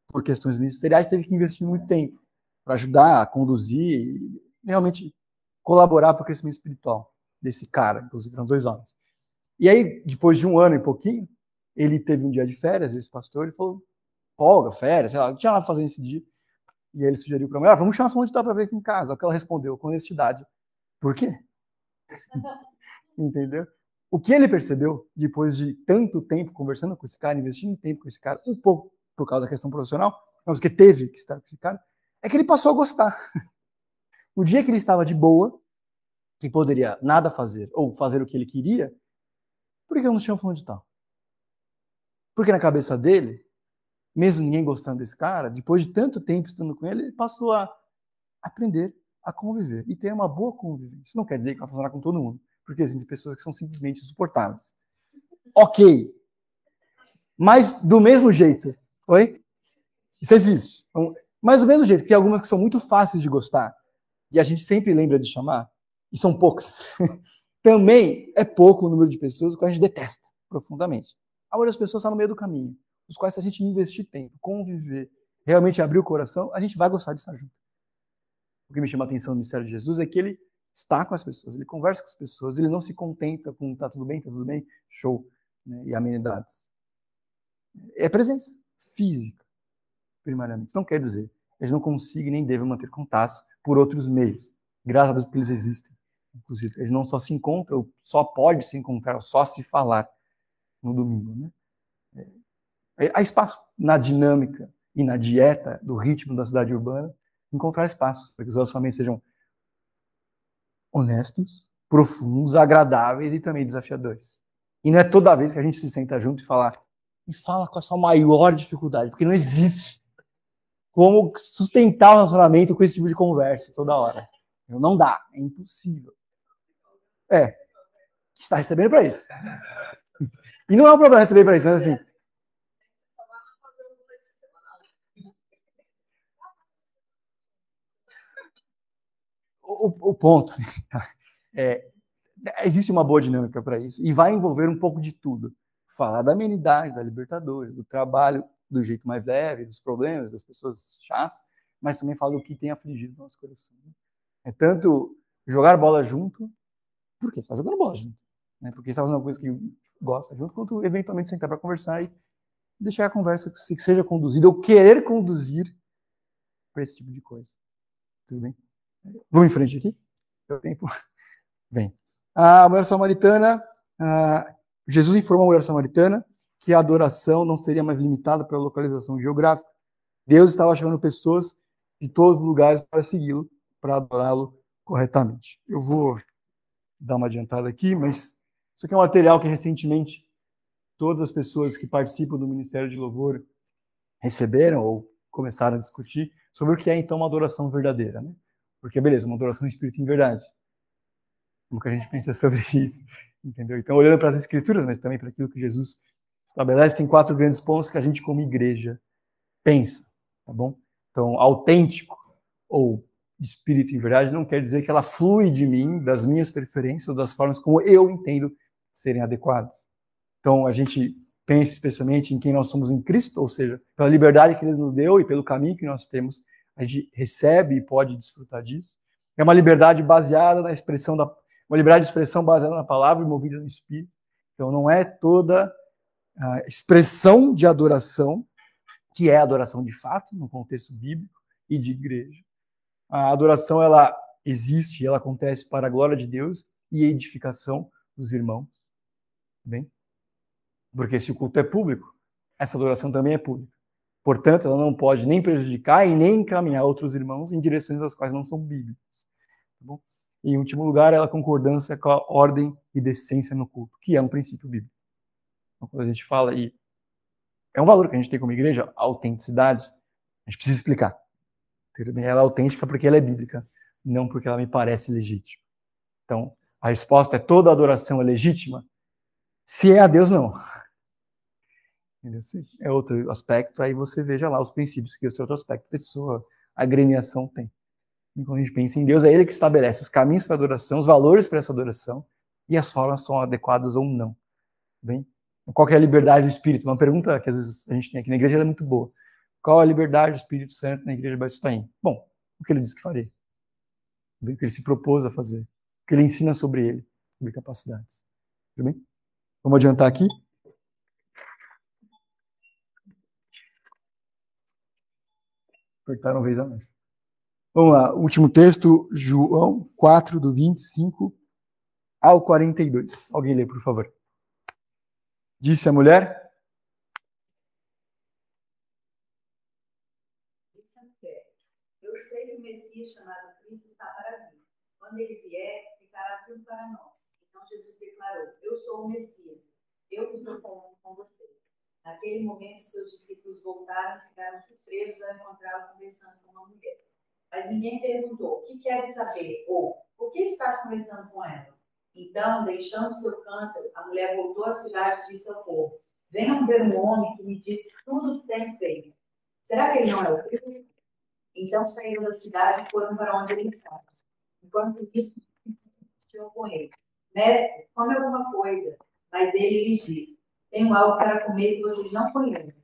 por questões ministeriais, teve que investir muito tempo para ajudar a conduzir e realmente colaborar para o crescimento espiritual desse cara, inclusive eram dois homens. E aí, depois de um ano e pouquinho, ele teve um dia de férias, esse pastor, e falou, folga, férias, sei lá, não tinha nada pra fazer nesse dia. E aí ele sugeriu para a mulher, ah, vamos chamar a fulano de tal para ver aqui em casa. O que ela respondeu com honestidade, por quê? Entendeu? O que ele percebeu, depois de tanto tempo conversando com esse cara, investindo tempo com esse cara, um pouco por causa da questão profissional, mas porque teve que estar com esse cara, é que ele passou a gostar. O dia que ele estava de boa, que poderia nada fazer, ou fazer o que ele queria, por que eu não tinha fulano de tal? Porque na cabeça dele, mesmo ninguém gostando desse cara, depois de tanto tempo estando com ele, ele passou a aprender a conviver e ter uma boa convivência. Isso não quer dizer que vai funcionar com todo mundo, porque existem pessoas que são simplesmente insuportáveis. Ok. Mas do mesmo jeito. Oi? Isso existe. Então, Mas do mesmo jeito, que tem algumas que são muito fáceis de gostar, e a gente sempre lembra de chamar, e são poucas. Também é pouco o número de pessoas que a gente detesta profundamente. A maioria das pessoas está no meio do caminho, os quais, se a gente investir tempo, conviver, realmente abrir o coração, a gente vai gostar de estar junto. O que me chama a atenção no ministério de Jesus é que ele está com as pessoas, ele conversa com as pessoas, ele não se contenta com tá tudo bem, tá tudo bem, show, né, e amenidades. É presença física, primariamente. Não quer dizer gente não consiga e nem deva manter contatos por outros meios. Graças a Deus porque eles existem. Inclusive, eles não só se encontram, só pode se encontrar, só se falar no domingo. Né? É, há espaço na dinâmica e na dieta do ritmo da cidade urbana encontrar espaço para que os relacionamentos sejam honestos, profundos, agradáveis e também desafiadores. E não é toda vez que a gente se senta junto e falar, Me fala com a sua maior dificuldade, porque não existe como sustentar o relacionamento com esse tipo de conversa toda hora. Não dá, é impossível. É, está recebendo para isso. E não é um problema receber para isso, mas assim. O, o ponto é, existe uma boa dinâmica para isso e vai envolver um pouco de tudo. Falar da amenidade, da Libertadores, do trabalho do jeito mais leve, dos problemas das pessoas chatas, mas também falar do que tem afligido o nosso coração. É tanto jogar bola junto, porque está jogando bola junto, né? porque está fazendo uma coisa que gosta junto, quanto eventualmente sentar para conversar e deixar a conversa que seja conduzida ou querer conduzir para esse tipo de coisa. Tudo bem? Vamos em frente aqui? Deu tempo? Vem. A mulher samaritana, Jesus informou a mulher samaritana que a adoração não seria mais limitada pela localização geográfica. Deus estava chamando pessoas de todos os lugares para segui-lo, para adorá-lo corretamente. Eu vou dar uma adiantada aqui, mas isso aqui é um material que recentemente todas as pessoas que participam do Ministério de Louvor receberam ou começaram a discutir sobre o que é então uma adoração verdadeira, né? Porque beleza, uma adoração em espírito em verdade. Como que a gente pensa sobre isso? Entendeu? Então, olhando para as escrituras, mas também para aquilo que Jesus estabelece, tem quatro grandes pontos que a gente como igreja pensa, tá bom? Então, autêntico ou espírito em verdade não quer dizer que ela flui de mim, das minhas preferências ou das formas como eu entendo serem adequadas. Então, a gente pensa especialmente em quem nós somos em Cristo, ou seja, pela liberdade que Ele nos deu e pelo caminho que nós temos, a gente recebe e pode desfrutar disso. É uma liberdade baseada na expressão da uma liberdade de expressão baseada na palavra e movida no Espírito. Então, não é toda a expressão de adoração que é adoração de fato, no contexto bíblico e de igreja. A adoração, ela existe, ela acontece para a glória de Deus e edificação dos irmãos bem? Porque se o culto é público, essa adoração também é pública. Portanto, ela não pode nem prejudicar e nem encaminhar outros irmãos em direções das quais não são bíblicas. Tá bom? Em último lugar, ela concordância com a ordem e decência no culto, que é um princípio bíblico. Quando a gente fala e é um valor que a gente tem como igreja, a autenticidade, a gente precisa explicar. Ela é autêntica porque ela é bíblica, não porque ela me parece legítima. Então, a resposta é toda adoração é legítima? Se é a Deus, não. É outro aspecto, aí você veja lá os princípios que esse outro aspecto, pessoa, agremiação tem. E quando a gente pensa em Deus, é Ele que estabelece os caminhos para a adoração, os valores para essa adoração e as formas são adequadas ou não. Bem, qual é a liberdade do Espírito? Uma pergunta que às vezes a gente tem aqui na igreja é muito boa. Qual a liberdade do Espírito Santo na igreja Batistaim? Bom, o que ele disse que faria. O que ele se propôs a fazer. O que ele ensina sobre ele, sobre capacidades. Tudo bem? Vamos adiantar aqui? Apertaram vez a mais. Vamos lá, último texto, João 4, do 25 ao 42. Alguém lê, por favor. Disse a mulher. Eu sei que o Messias chamado Cristo está para vir. Quando ele vier, tudo para nós. Então Jesus declarou: Eu sou o Messias. Eu estou com você. Naquele momento, seus discípulos voltaram e ficaram surpresos ao encontrá-lo conversando com uma mulher. Mas ninguém perguntou: O que quer saber? Ou por que estás conversando com ela? Então, deixando seu canto, a mulher voltou à cidade e disse ao povo: Venham ver um homem que me disse tudo o que tem feito. Será que ele não é o Cristo? Então saíram da cidade e foram para onde ele estava. Enquanto isso, tinham com ele: Mestre, come alguma coisa. Mas ele lhes disse: Tenho algo para comer que vocês não conhecem.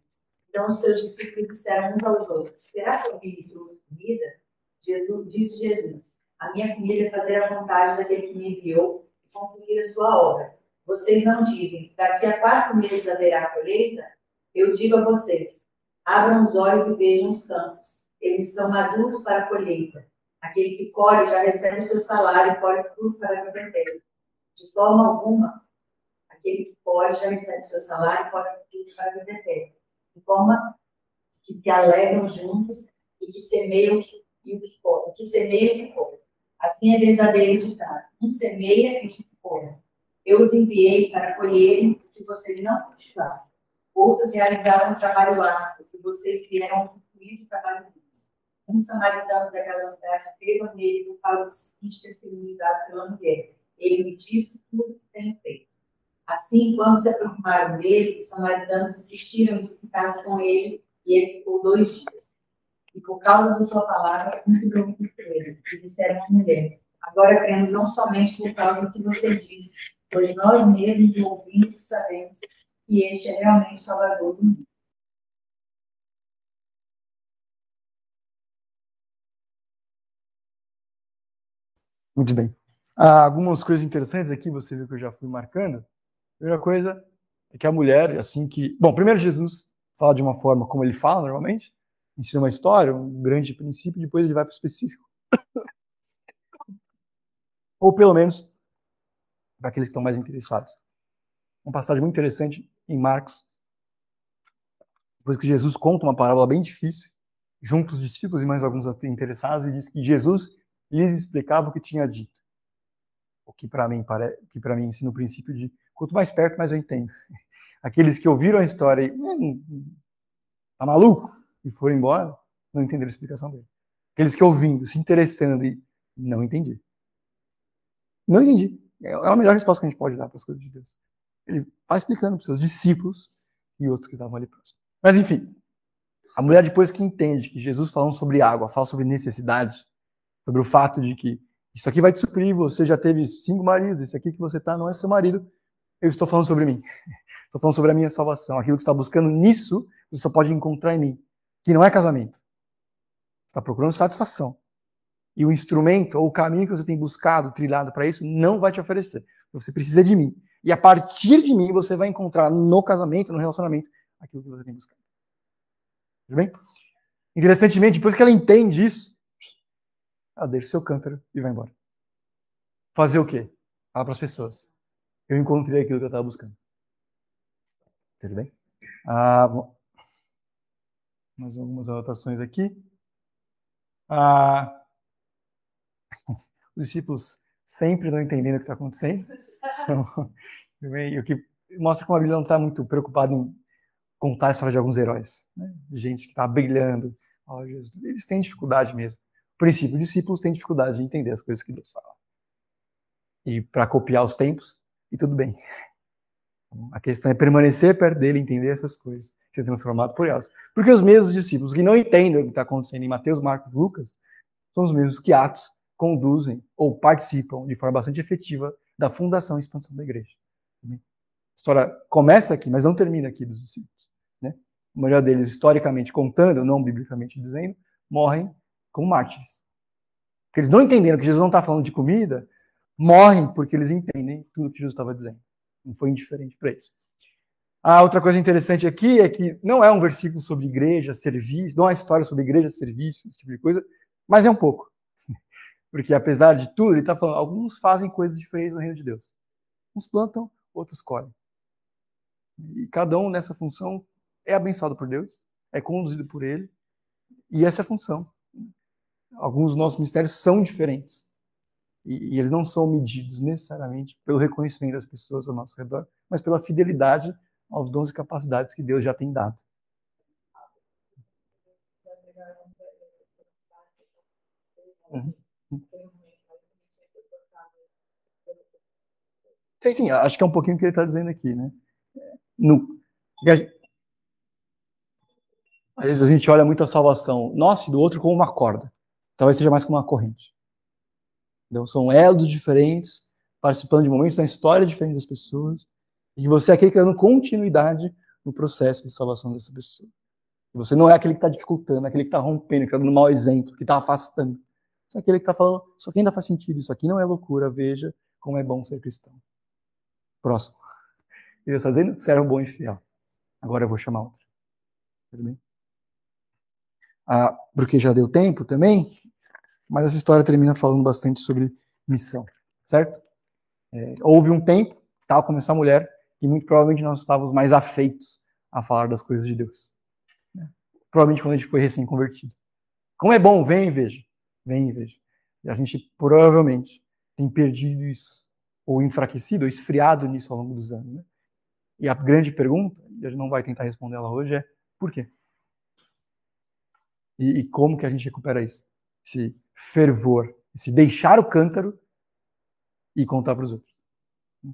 Então os seus discípulos disseram uns aos outros: Será que alguém lhe trouxe comida? Jesus, disse Jesus: A minha comida é fazer a vontade daquele que me enviou concluir a sua obra. Vocês não dizem: Daqui a quatro meses haverá colheita? Eu digo a vocês: Abram os olhos e vejam os campos. Eles estão maduros para a colheita. Aquele que colhe já recebe o seu salário e colhe tudo para a vida eterna. De forma alguma, aquele que pode já recebe o seu salário e pode tudo para a vida eterna. De forma que se alegram juntos e que semeiam e o que come, o que semeia e o que come. Assim é verdadeiro ditado. Um semeia e o que come. Eu os enviei para colherem se vocês não cultivarem. Outros realizaram um trabalho árduo, e vocês vieram concluir o trabalho deles. Um samaritano daquela cidade veio nele por causa do seguinte testemunho dado pela mulher. Ele me disse tudo que tenho feito. Assim, quando se aproximaram dele, os samaritanos insistiram que ficasse com ele, e ele ficou dois dias. E por causa da sua palavra, cumpriu com ele, e disseram à mulher: Agora cremos não somente por causa do que você disse, pois nós mesmos ouvimos e sabemos que este é realmente o Salvador do mundo. Muito bem. Ah, algumas coisas interessantes aqui, você viu que eu já fui marcando. A primeira coisa é que a mulher, assim que. Bom, primeiro Jesus fala de uma forma como ele fala normalmente, ensina uma história, um grande princípio, depois ele vai para o específico. Ou pelo menos para aqueles que estão mais interessados. Uma passagem muito interessante em Marcos, depois que Jesus conta uma parábola bem difícil, junto os discípulos e mais alguns interessados, e diz que Jesus lhes explicava o que tinha dito. O que para mim parece, que para mim ensina o princípio de quanto mais perto, mais eu entendo. Aqueles que ouviram a história e hum, tá maluco e foram embora, não entenderam a explicação dele. Aqueles que ouvindo, se interessando e não entendi. Não entendi. É a melhor resposta que a gente pode dar para as coisas de Deus. Ele vai explicando para os seus discípulos e outros que estavam ali próximos. Mas enfim, a mulher depois que entende que Jesus falando sobre água, fala sobre necessidade, sobre o fato de que isso aqui vai te suprir, você já teve cinco maridos, esse aqui que você está não é seu marido, eu estou falando sobre mim. Estou falando sobre a minha salvação. Aquilo que você está buscando nisso, você só pode encontrar em mim, que não é casamento. Você está procurando satisfação. E o instrumento ou o caminho que você tem buscado, trilhado para isso, não vai te oferecer. Você precisa de mim. E a partir de mim, você vai encontrar no casamento, no relacionamento, aquilo que você tem buscado. Tudo bem? Interessantemente, depois que ela entende isso, ela deixa o seu cântaro e vai embora. Fazer o quê? Fala para as pessoas. Eu encontrei aquilo que eu estava buscando. Tudo bem? Ah, mais algumas anotações aqui. Ah, os discípulos sempre não entendendo o que está acontecendo. Então, o que mostra como a Bíblia não está muito preocupada em contar a história de alguns heróis, né? gente que está brilhando. Oh, Eles têm dificuldade mesmo princípio, discípulos têm dificuldade de entender as coisas que Deus fala. E para copiar os tempos, e tudo bem. A questão é permanecer perto dele, entender essas coisas, ser transformado por elas. Porque os mesmos discípulos que não entendem o que está acontecendo em Mateus, Marcos, Lucas, são os mesmos que Atos conduzem ou participam de forma bastante efetiva da fundação e expansão da igreja. A história começa aqui, mas não termina aqui dos discípulos. Né? A maioria deles, historicamente contando, não biblicamente dizendo, morrem como mártires. Porque eles não entenderam que Jesus não está falando de comida, morrem porque eles entendem tudo que Jesus estava dizendo. Não foi indiferente para eles. A outra coisa interessante aqui é que não é um versículo sobre igreja, serviço, não é uma história sobre igreja, serviço, esse tipo de coisa, mas é um pouco. Porque apesar de tudo, ele está falando, alguns fazem coisas diferentes no reino de Deus. Uns plantam, outros colhem. E cada um nessa função é abençoado por Deus, é conduzido por Ele, e essa é a função alguns dos nossos mistérios são diferentes. E, e, eles não são medidos necessariamente pelo reconhecimento das pessoas ao nosso redor, mas pela fidelidade aos dons e capacidades que Deus já tem dado. Uhum. Sim, sim, acho que é um pouquinho o que ele está dizendo aqui, né? No, às vezes a gente olha muito a salvação nossa e do outro como uma corda. Talvez seja mais como uma corrente. Então, são elos diferentes, participando de momentos da história diferente das pessoas, e você é aquele que está dando continuidade no processo de salvação dessa pessoa. E você não é aquele que está dificultando, aquele que está rompendo, que está dando mau exemplo, que está afastando. Você é aquele que está falando, isso aqui ainda faz sentido, isso aqui não é loucura, veja como é bom ser cristão. Próximo. E Deus está dizendo, servo bom e fiel. Agora eu vou chamar outro. Tudo bem? Ah, porque já deu tempo também, mas essa história termina falando bastante sobre missão, certo? É, houve um tempo, tal como essa mulher, que muito provavelmente nós estávamos mais afeitos a falar das coisas de Deus. Né? Provavelmente quando a gente foi recém-convertido. Como é bom, vem e veja. Vem e veja. E a gente provavelmente tem perdido isso, ou enfraquecido, ou esfriado nisso ao longo dos anos. Né? E a grande pergunta, e a gente não vai tentar responder ela hoje, é por quê? E, e como que a gente recupera isso? Esse fervor, esse deixar o cântaro e contar para os outros.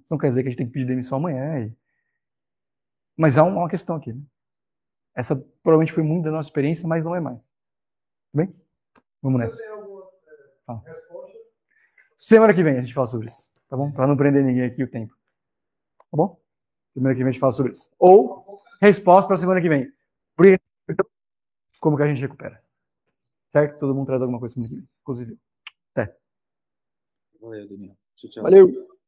Não quer dizer que a gente tem que pedir demissão amanhã. E... Mas há uma questão aqui. Né? Essa provavelmente foi muito da nossa experiência, mas não é mais. Tudo bem? Vamos nessa. Fala. Semana que vem a gente fala sobre isso. Tá bom? Para não prender ninguém aqui o tempo. Tá bom? Semana que vem a gente fala sobre isso. Ou resposta para semana que vem. Como que a gente recupera? Certo? Todo mundo traz alguma coisa semana que vem. Inclusive. Até. Valeu, Daniel. Tchau, tchau. Valeu.